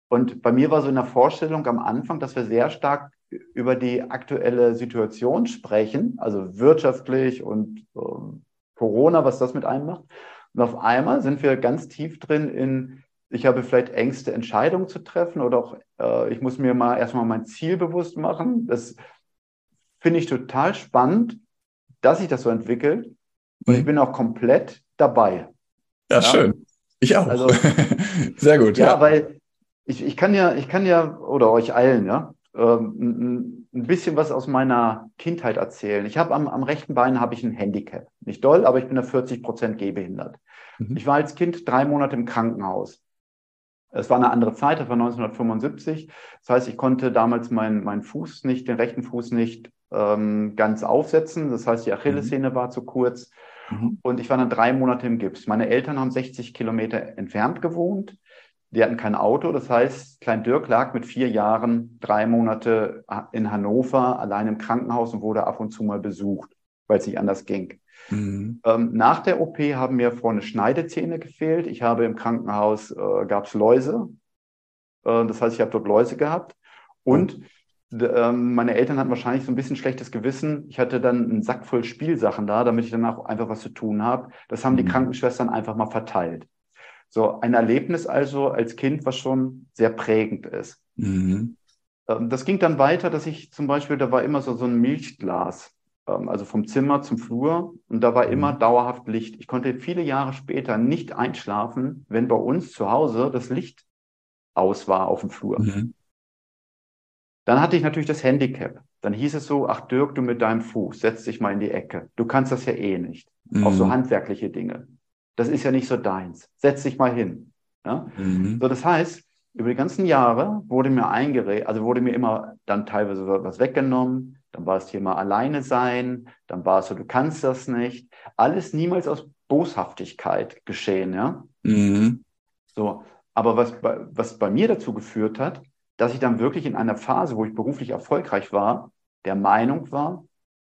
Und bei mir war so in der Vorstellung am Anfang, dass wir sehr stark über die aktuelle Situation sprechen, also wirtschaftlich und äh, Corona, was das mit einem macht. Und auf einmal sind wir ganz tief drin in, ich habe vielleicht Ängste, Entscheidungen zu treffen oder auch, äh, ich muss mir mal erstmal mein Ziel bewusst machen. Das finde ich total spannend, dass sich das so entwickelt. Und ich mhm. bin auch komplett dabei. Ja, ja, schön. Ich auch. Also, [laughs] Sehr gut. Ja, ja, weil ich, ich kann ja, ich kann ja, oder euch allen, ja, ähm, ein bisschen was aus meiner Kindheit erzählen. Ich habe am, am rechten Bein habe ich ein Handicap. Nicht doll, aber ich bin da 40 Prozent gehbehindert. Mhm. Ich war als Kind drei Monate im Krankenhaus. Es war eine andere Zeit, das war 1975. Das heißt, ich konnte damals meinen mein Fuß nicht, den rechten Fuß nicht ähm, ganz aufsetzen. Das heißt, die Achillessehne mhm. war zu kurz. Mhm. Und ich war dann drei Monate im Gips. Meine Eltern haben 60 Kilometer entfernt gewohnt. Die hatten kein Auto. Das heißt, Klein Dirk lag mit vier Jahren drei Monate in Hannover allein im Krankenhaus und wurde ab und zu mal besucht, weil es nicht anders ging. Mhm. Ähm, nach der OP haben mir vorne Schneidezähne gefehlt. Ich habe im Krankenhaus, äh, gab es Läuse. Äh, das heißt, ich habe dort Läuse gehabt. Und ähm, meine Eltern hatten wahrscheinlich so ein bisschen schlechtes Gewissen. Ich hatte dann einen Sack voll Spielsachen da, damit ich danach einfach was zu tun habe. Das haben mhm. die Krankenschwestern einfach mal verteilt. So ein Erlebnis also als Kind, was schon sehr prägend ist. Mhm. Ähm, das ging dann weiter, dass ich zum Beispiel, da war immer so, so ein Milchglas, ähm, also vom Zimmer zum Flur und da war mhm. immer dauerhaft Licht. Ich konnte viele Jahre später nicht einschlafen, wenn bei uns zu Hause das Licht aus war auf dem Flur. Mhm. Dann hatte ich natürlich das Handicap. Dann hieß es so, ach Dirk, du mit deinem Fuß, setz dich mal in die Ecke. Du kannst das ja eh nicht. Mhm. Auch so handwerkliche Dinge. Das ist ja nicht so deins. Setz dich mal hin. Ja? Mhm. So, das heißt, über die ganzen Jahre wurde mir eingeredet, also wurde mir immer dann teilweise was weggenommen. Dann war es Thema alleine sein. Dann war es so, du kannst das nicht. Alles niemals aus Boshaftigkeit geschehen, ja. Mhm. So. Aber was, was bei mir dazu geführt hat, dass ich dann wirklich in einer Phase, wo ich beruflich erfolgreich war, der Meinung war,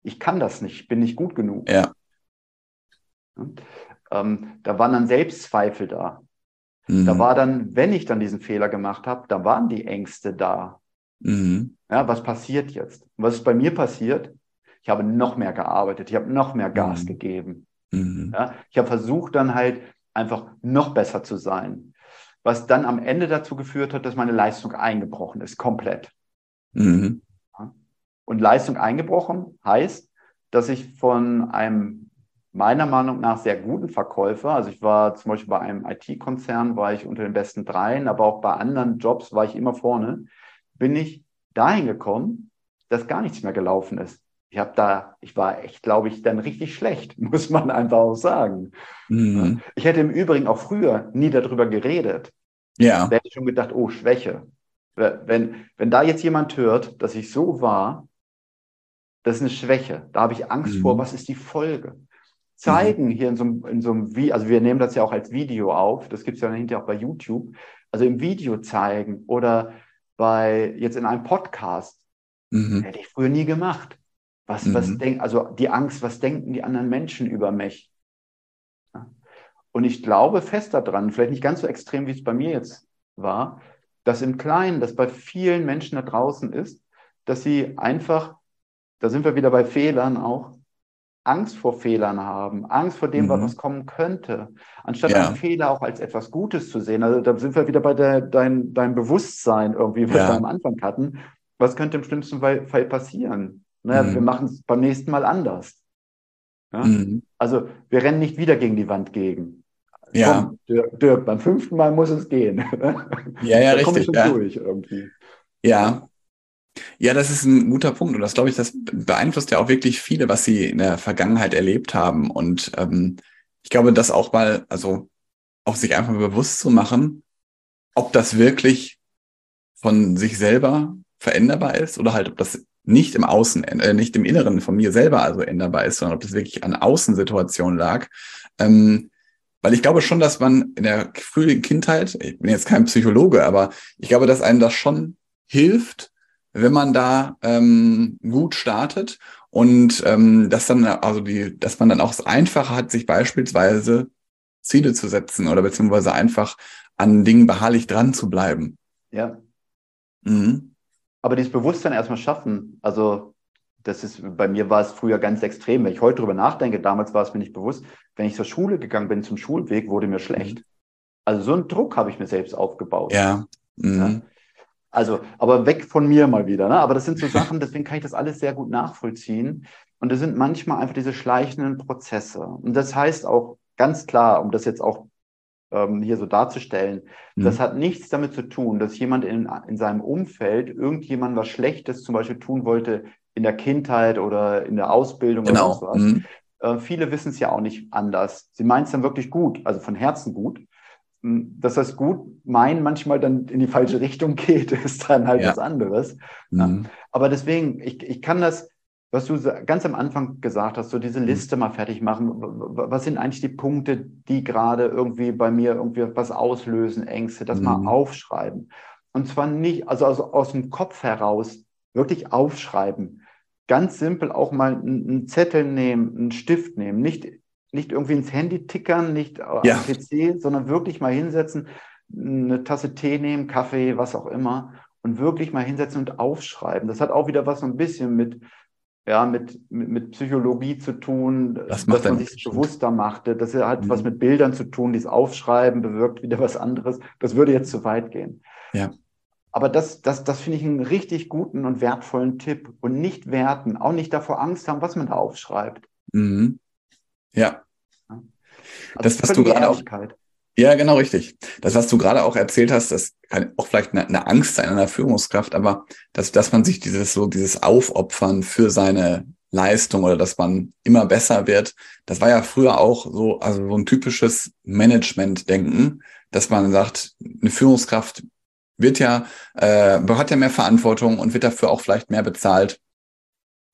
ich kann das nicht, ich bin nicht gut genug. Ja. Ähm, da waren dann Selbstzweifel da. Mhm. Da war dann, wenn ich dann diesen Fehler gemacht habe, da waren die Ängste da. Mhm. Ja, was passiert jetzt? was ist bei mir passiert? Ich habe noch mehr gearbeitet, ich habe noch mehr Gas mhm. gegeben. Mhm. Ja, ich habe versucht dann halt einfach noch besser zu sein was dann am Ende dazu geführt hat, dass meine Leistung eingebrochen ist, komplett. Mhm. Und Leistung eingebrochen heißt, dass ich von einem meiner Meinung nach sehr guten Verkäufer, also ich war zum Beispiel bei einem IT-Konzern, war ich unter den besten dreien, aber auch bei anderen Jobs war ich immer vorne, bin ich dahin gekommen, dass gar nichts mehr gelaufen ist ich habe da, ich war echt, glaube ich, dann richtig schlecht, [laughs] muss man einfach auch sagen. Mhm. Ich hätte im Übrigen auch früher nie darüber geredet. Ja. Da hätte ich schon gedacht, oh, Schwäche. Wenn, wenn da jetzt jemand hört, dass ich so war, das ist eine Schwäche. Da habe ich Angst mhm. vor, was ist die Folge? Zeigen mhm. hier in so, einem, in so einem, also wir nehmen das ja auch als Video auf, das gibt es ja hinterher auch bei YouTube. Also im Video zeigen oder bei jetzt in einem Podcast, mhm. hätte ich früher nie gemacht. Was, mhm. was denk, also die Angst, was denken die anderen Menschen über mich? Und ich glaube fest daran, vielleicht nicht ganz so extrem, wie es bei mir jetzt war, dass im Kleinen, dass bei vielen Menschen da draußen ist, dass sie einfach, da sind wir wieder bei Fehlern auch, Angst vor Fehlern haben, Angst vor dem, mhm. was kommen könnte, anstatt ja. einen Fehler auch als etwas Gutes zu sehen. Also da sind wir wieder bei der, dein, deinem Bewusstsein irgendwie, was ja. wir am Anfang hatten. Was könnte im schlimmsten Fall passieren? Naja, mhm. wir machen es beim nächsten Mal anders. Ja? Mhm. Also wir rennen nicht wieder gegen die Wand gegen. Ja. Komm, Dirk, Dirk, beim fünften Mal muss es gehen. Ja, ja, [laughs] da richtig. Ja. Durch irgendwie. Ja. Ja, das ist ein guter Punkt. Und das glaube ich, das beeinflusst ja auch wirklich viele, was sie in der Vergangenheit erlebt haben. Und ähm, ich glaube, das auch mal, also auch sich einfach bewusst zu machen, ob das wirklich von sich selber veränderbar ist oder halt, ob das nicht im Außen, äh, nicht im Inneren von mir selber also änderbar ist, sondern ob das wirklich an Außensituationen lag. Ähm, weil ich glaube schon, dass man in der frühen Kindheit, ich bin jetzt kein Psychologe, aber ich glaube, dass einem das schon hilft, wenn man da ähm, gut startet und ähm, dass dann also die, dass man dann auch es einfacher hat, sich beispielsweise Ziele zu setzen oder beziehungsweise einfach an Dingen beharrlich dran zu bleiben. Ja. Mhm. Aber dieses Bewusstsein erstmal schaffen, also das ist, bei mir war es früher ganz extrem. Wenn ich heute drüber nachdenke, damals war es mir nicht bewusst, wenn ich zur Schule gegangen bin, zum Schulweg, wurde mir schlecht. Mhm. Also so einen Druck habe ich mir selbst aufgebaut. Ja. Mhm. ja. Also, aber weg von mir mal wieder. Ne? Aber das sind so Sachen, deswegen kann ich das alles sehr gut nachvollziehen. Und das sind manchmal einfach diese schleichenden Prozesse. Und das heißt auch ganz klar, um das jetzt auch ähm, hier so darzustellen, mhm. das hat nichts damit zu tun, dass jemand in, in seinem Umfeld irgendjemand was Schlechtes zum Beispiel tun wollte in der Kindheit oder in der Ausbildung genau. oder was. Mhm. Äh, viele wissen es ja auch nicht anders. Sie meinen es dann wirklich gut, also von Herzen gut. Hm, dass das gut meinen manchmal dann in die falsche Richtung [laughs] geht, ist dann halt ja. was anderes. Mhm. Aber deswegen, ich, ich kann das, was du ganz am Anfang gesagt hast, so diese mhm. Liste mal fertig machen. Was sind eigentlich die Punkte, die gerade irgendwie bei mir irgendwie was auslösen, Ängste, das mhm. mal aufschreiben. Und zwar nicht, also aus, aus dem Kopf heraus wirklich aufschreiben. Ganz simpel auch mal einen Zettel nehmen, einen Stift nehmen, nicht nicht irgendwie ins Handy tickern, nicht ja. am PC, sondern wirklich mal hinsetzen, eine Tasse Tee nehmen, Kaffee, was auch immer und wirklich mal hinsetzen und aufschreiben. Das hat auch wieder was so ein bisschen mit, ja, mit, mit, mit Psychologie zu tun, das dass man sich bewusster macht. Das hat mhm. was mit Bildern zu tun, dieses Aufschreiben bewirkt wieder was anderes. Das würde jetzt zu weit gehen. Ja. Aber das, das, das finde ich einen richtig guten und wertvollen Tipp. Und nicht werten, auch nicht davor Angst haben, was man da aufschreibt. Mhm. Ja. Also das, was du gerade auch. Ja, genau richtig. Das, was du gerade auch erzählt hast, das kann auch vielleicht eine, eine Angst sein einer Führungskraft, aber dass, dass man sich dieses so dieses Aufopfern für seine Leistung oder dass man immer besser wird, das war ja früher auch so, also so ein typisches Management-Denken, dass man sagt, eine Führungskraft wird ja, äh, hat ja mehr Verantwortung und wird dafür auch vielleicht mehr bezahlt.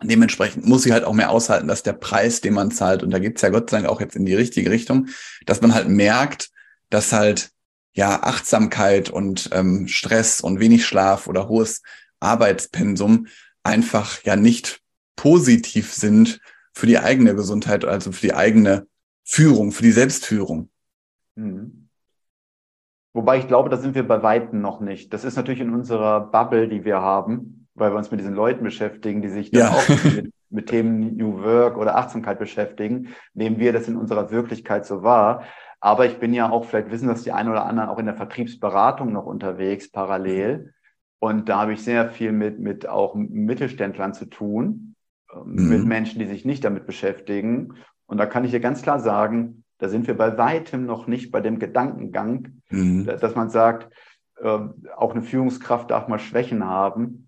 Dementsprechend muss sie halt auch mehr aushalten, dass der Preis, den man zahlt, und da geht's ja Gott sei Dank auch jetzt in die richtige Richtung, dass man halt merkt, dass halt ja Achtsamkeit und ähm, Stress und wenig Schlaf oder hohes Arbeitspensum einfach ja nicht positiv sind für die eigene Gesundheit, also für die eigene Führung, für die Selbstführung. Mhm. Wobei ich glaube, da sind wir bei Weitem noch nicht. Das ist natürlich in unserer Bubble, die wir haben, weil wir uns mit diesen Leuten beschäftigen, die sich dann ja. auch mit, [laughs] mit, Themen New Work oder Achtsamkeit beschäftigen, nehmen wir das in unserer Wirklichkeit so wahr. Aber ich bin ja auch, vielleicht wissen das die einen oder anderen, auch in der Vertriebsberatung noch unterwegs, parallel. Und da habe ich sehr viel mit, mit auch Mittelständlern zu tun, ähm, mhm. mit Menschen, die sich nicht damit beschäftigen. Und da kann ich dir ganz klar sagen, da sind wir bei weitem noch nicht bei dem Gedankengang, mhm. dass man sagt, äh, auch eine Führungskraft darf mal Schwächen haben.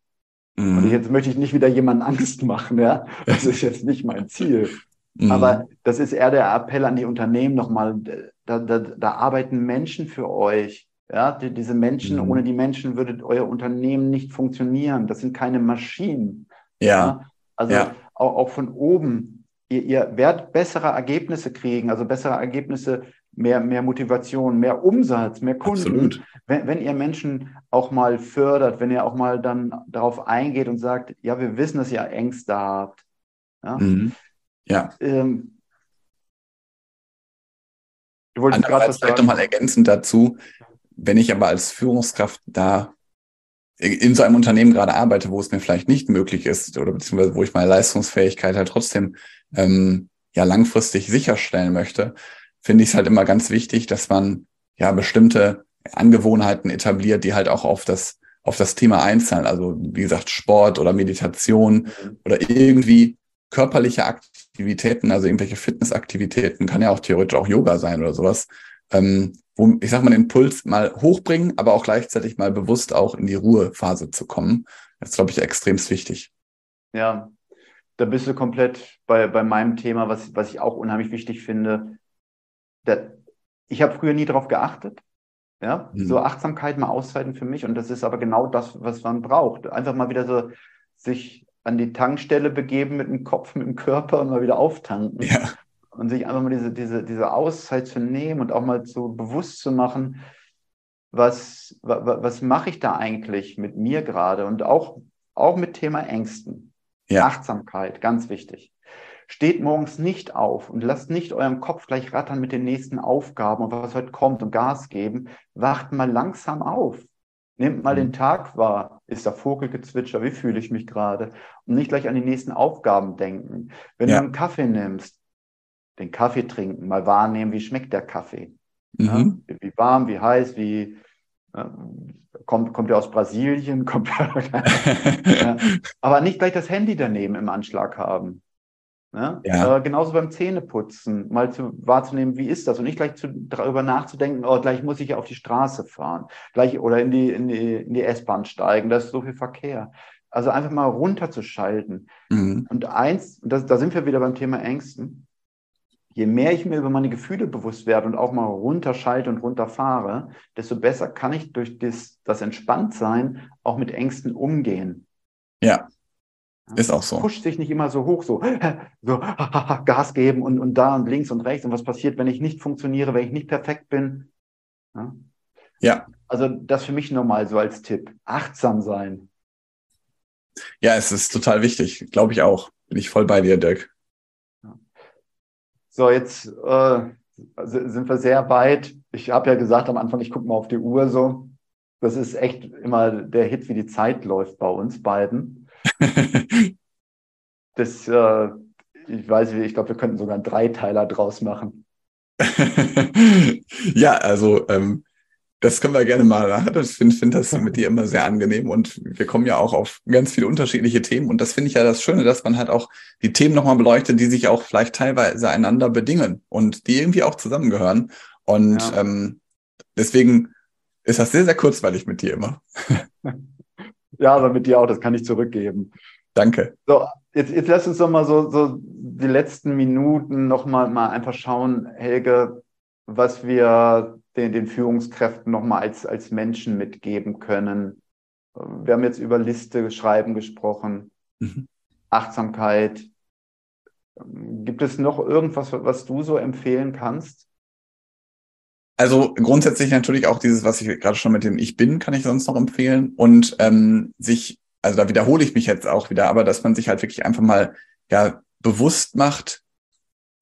Mhm. Und jetzt möchte ich nicht wieder jemanden Angst machen, ja. Das ist jetzt nicht mein Ziel. Mhm. Aber das ist eher der Appell an die Unternehmen nochmal. Da, da, da arbeiten Menschen für euch. Ja, die, diese Menschen, mhm. ohne die Menschen würde euer Unternehmen nicht funktionieren. Das sind keine Maschinen. Ja. ja? Also ja. Auch, auch von oben. Ihr, ihr werdet bessere Ergebnisse kriegen, also bessere Ergebnisse mehr, mehr Motivation, mehr Umsatz, mehr Kunden. Wenn, wenn ihr Menschen auch mal fördert, wenn ihr auch mal dann darauf eingeht und sagt, ja, wir wissen, dass ihr Ängste habt. Ja. Mhm. ja. Ähm, du wolltest gerade was vielleicht nochmal ergänzend dazu, wenn ich aber als Führungskraft da in so einem Unternehmen gerade arbeite, wo es mir vielleicht nicht möglich ist oder beziehungsweise wo ich meine Leistungsfähigkeit halt trotzdem ähm, ja langfristig sicherstellen möchte, finde ich es halt immer ganz wichtig, dass man ja bestimmte Angewohnheiten etabliert, die halt auch auf das, auf das Thema einzahlen. Also wie gesagt, Sport oder Meditation oder irgendwie körperliche Aktivitäten, also irgendwelche Fitnessaktivitäten, kann ja auch theoretisch auch Yoga sein oder sowas, ähm, wo ich sag mal den Puls mal hochbringen, aber auch gleichzeitig mal bewusst auch in die Ruhephase zu kommen. Das ist, glaube ich, extremst wichtig. Ja, da bist du komplett bei, bei meinem Thema, was, was ich auch unheimlich wichtig finde der, ich habe früher nie darauf geachtet. Ja, mhm. so Achtsamkeit mal auszeiten für mich. Und das ist aber genau das, was man braucht. Einfach mal wieder so sich an die Tankstelle begeben mit dem Kopf, mit dem Körper und mal wieder auftanken. Ja. Und sich einfach mal diese, diese, diese Auszeit zu nehmen und auch mal so bewusst zu machen, was, was, was mache ich da eigentlich mit mir gerade? Und auch, auch mit Thema Ängsten. Ja. Achtsamkeit, ganz wichtig. Steht morgens nicht auf und lasst nicht euren Kopf gleich rattern mit den nächsten Aufgaben und was heute kommt und Gas geben. Wacht mal langsam auf. Nehmt mal mhm. den Tag wahr. Ist da Vogelgezwitscher? Wie fühle ich mich gerade? Und nicht gleich an die nächsten Aufgaben denken. Wenn ja. du einen Kaffee nimmst, den Kaffee trinken, mal wahrnehmen, wie schmeckt der Kaffee? Mhm. Ja? Wie warm, wie heiß, wie kommt, kommt er aus Brasilien? [laughs] Kommt ja. [laughs] Aber nicht gleich das Handy daneben im Anschlag haben. Ne? Ja. Äh, genauso beim Zähneputzen, mal zu, wahrzunehmen, wie ist das und nicht gleich zu, darüber nachzudenken, oh, gleich muss ich ja auf die Straße fahren, gleich oder in die, in die, in die S-Bahn steigen, da ist so viel Verkehr. Also einfach mal runterzuschalten. Mhm. Und eins, das, da sind wir wieder beim Thema Ängsten. Je mehr ich mir über meine Gefühle bewusst werde und auch mal runterschalte und runterfahre, desto besser kann ich durch das, das Entspanntsein auch mit Ängsten umgehen. Ja. Ist auch so. Pusht sich nicht immer so hoch, so, so Gas geben und, und da und links und rechts. Und was passiert, wenn ich nicht funktioniere, wenn ich nicht perfekt bin? Ja. ja. Also das für mich nochmal so als Tipp. Achtsam sein. Ja, es ist total wichtig. Glaube ich auch. Bin ich voll bei dir, Dirk. So, jetzt äh, sind wir sehr weit. Ich habe ja gesagt am Anfang, ich gucke mal auf die Uhr so. Das ist echt immer der Hit, wie die Zeit läuft bei uns beiden. [laughs] das, äh, ich weiß nicht, ich glaube, wir könnten sogar einen Dreiteiler draus machen. [laughs] ja, also ähm, das können wir gerne mal machen. Ich finde find das mit dir immer sehr angenehm und wir kommen ja auch auf ganz viele unterschiedliche Themen und das finde ich ja das Schöne, dass man halt auch die Themen nochmal beleuchtet, die sich auch vielleicht teilweise einander bedingen und die irgendwie auch zusammengehören. Und ja. ähm, deswegen ist das sehr, sehr kurzweilig mit dir immer. [laughs] Ja, aber mit dir auch, das kann ich zurückgeben. Danke. So, jetzt, jetzt lass uns doch mal so, so die letzten Minuten nochmal mal einfach schauen, Helge, was wir den, den Führungskräften nochmal als, als Menschen mitgeben können. Wir haben jetzt über Liste schreiben gesprochen, mhm. Achtsamkeit. Gibt es noch irgendwas, was du so empfehlen kannst? Also grundsätzlich natürlich auch dieses, was ich gerade schon mit dem Ich bin, kann ich sonst noch empfehlen. Und ähm, sich, also da wiederhole ich mich jetzt auch wieder, aber dass man sich halt wirklich einfach mal ja bewusst macht,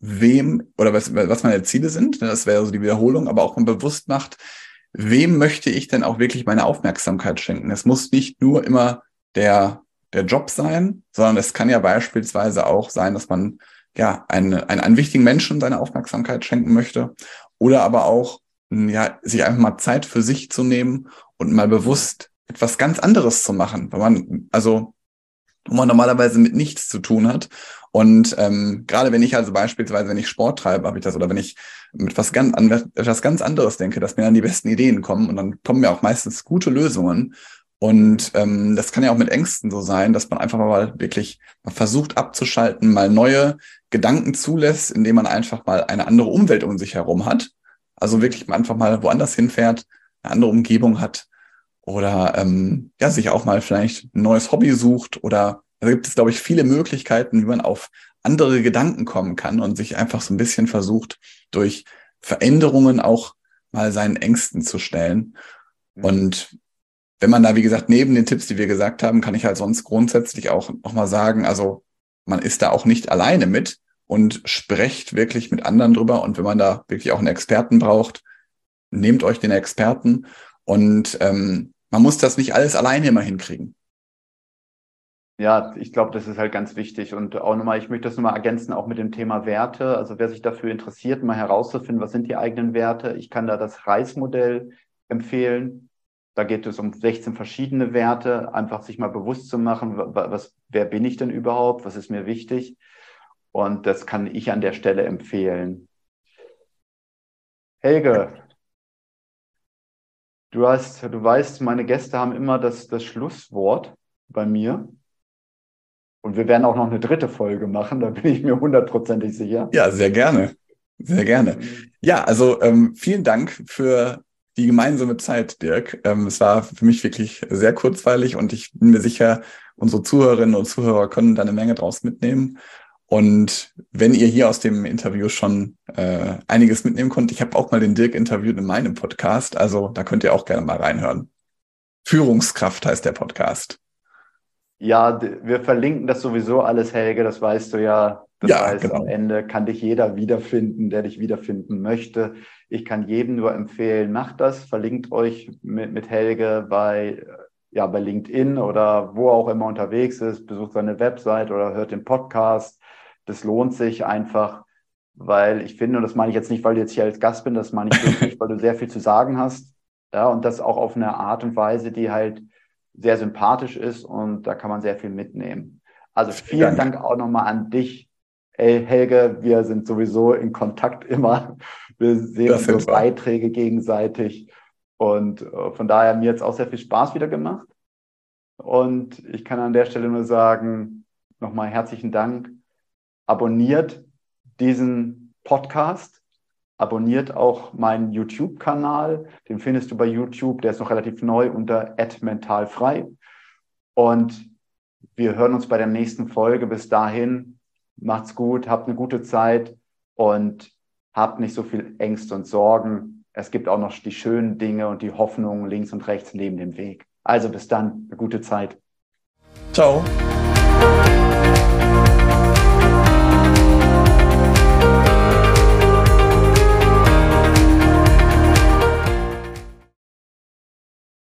wem oder was, was meine Ziele sind. Das wäre so die Wiederholung, aber auch mal bewusst macht, wem möchte ich denn auch wirklich meine Aufmerksamkeit schenken. Es muss nicht nur immer der, der Job sein, sondern es kann ja beispielsweise auch sein, dass man ja einen, einen, einen wichtigen Menschen seine Aufmerksamkeit schenken möchte oder aber auch ja, sich einfach mal Zeit für sich zu nehmen und mal bewusst etwas ganz anderes zu machen, weil man, also, wo man normalerweise mit nichts zu tun hat. Und ähm, gerade wenn ich also beispielsweise, wenn ich Sport treibe, habe ich das, oder wenn ich mit was ganz, an etwas ganz anderes denke, dass mir dann die besten Ideen kommen und dann kommen mir auch meistens gute Lösungen. Und ähm, das kann ja auch mit Ängsten so sein, dass man einfach mal wirklich versucht abzuschalten, mal neue Gedanken zulässt, indem man einfach mal eine andere Umwelt um sich herum hat also wirklich einfach mal woanders hinfährt, eine andere Umgebung hat oder ähm, ja, sich auch mal vielleicht ein neues Hobby sucht oder da gibt es, glaube ich, viele Möglichkeiten, wie man auf andere Gedanken kommen kann und sich einfach so ein bisschen versucht, durch Veränderungen auch mal seinen Ängsten zu stellen. Mhm. Und wenn man da, wie gesagt, neben den Tipps, die wir gesagt haben, kann ich halt sonst grundsätzlich auch noch mal sagen, also man ist da auch nicht alleine mit und sprecht wirklich mit anderen drüber. Und wenn man da wirklich auch einen Experten braucht, nehmt euch den Experten. Und ähm, man muss das nicht alles alleine immer hinkriegen. Ja, ich glaube, das ist halt ganz wichtig. Und auch nochmal, ich möchte das nochmal ergänzen, auch mit dem Thema Werte. Also wer sich dafür interessiert, mal herauszufinden, was sind die eigenen Werte. Ich kann da das Reismodell empfehlen. Da geht es um 16 verschiedene Werte, einfach sich mal bewusst zu machen, was, wer bin ich denn überhaupt, was ist mir wichtig. Und das kann ich an der Stelle empfehlen. Helge, du hast, du weißt, meine Gäste haben immer das, das Schlusswort bei mir. Und wir werden auch noch eine dritte Folge machen, da bin ich mir hundertprozentig sicher. Ja, sehr gerne. Sehr gerne. Ja, also ähm, vielen Dank für die gemeinsame Zeit, Dirk. Ähm, es war für mich wirklich sehr kurzweilig und ich bin mir sicher, unsere Zuhörerinnen und Zuhörer können da eine Menge draus mitnehmen. Und wenn ihr hier aus dem Interview schon äh, einiges mitnehmen konnt, ich habe auch mal den Dirk interviewt in meinem Podcast, also da könnt ihr auch gerne mal reinhören. Führungskraft heißt der Podcast. Ja, wir verlinken das sowieso alles, Helge, das weißt du ja. Das ja, heißt, genau. am Ende kann dich jeder wiederfinden, der dich wiederfinden möchte. Ich kann jedem nur empfehlen, macht das, verlinkt euch mit, mit Helge bei, ja, bei LinkedIn oder wo auch immer unterwegs ist, besucht seine Website oder hört den Podcast. Das lohnt sich einfach, weil ich finde, und das meine ich jetzt nicht, weil du jetzt hier als Gast bin, das meine ich wirklich, weil du sehr viel zu sagen hast. Ja, und das auch auf eine Art und Weise, die halt sehr sympathisch ist und da kann man sehr viel mitnehmen. Also vielen Dank, Dank auch nochmal an dich, Ey, Helge. Wir sind sowieso in Kontakt immer. Wir sehen unsere Beiträge gegenseitig. Und äh, von daher mir jetzt auch sehr viel Spaß wieder gemacht. Und ich kann an der Stelle nur sagen, nochmal herzlichen Dank. Abonniert diesen Podcast. Abonniert auch meinen YouTube-Kanal. Den findest du bei YouTube. Der ist noch relativ neu unter mentalfrei. Und wir hören uns bei der nächsten Folge. Bis dahin, macht's gut, habt eine gute Zeit und habt nicht so viel Ängste und Sorgen. Es gibt auch noch die schönen Dinge und die Hoffnungen links und rechts neben dem Weg. Also bis dann, eine gute Zeit. Ciao.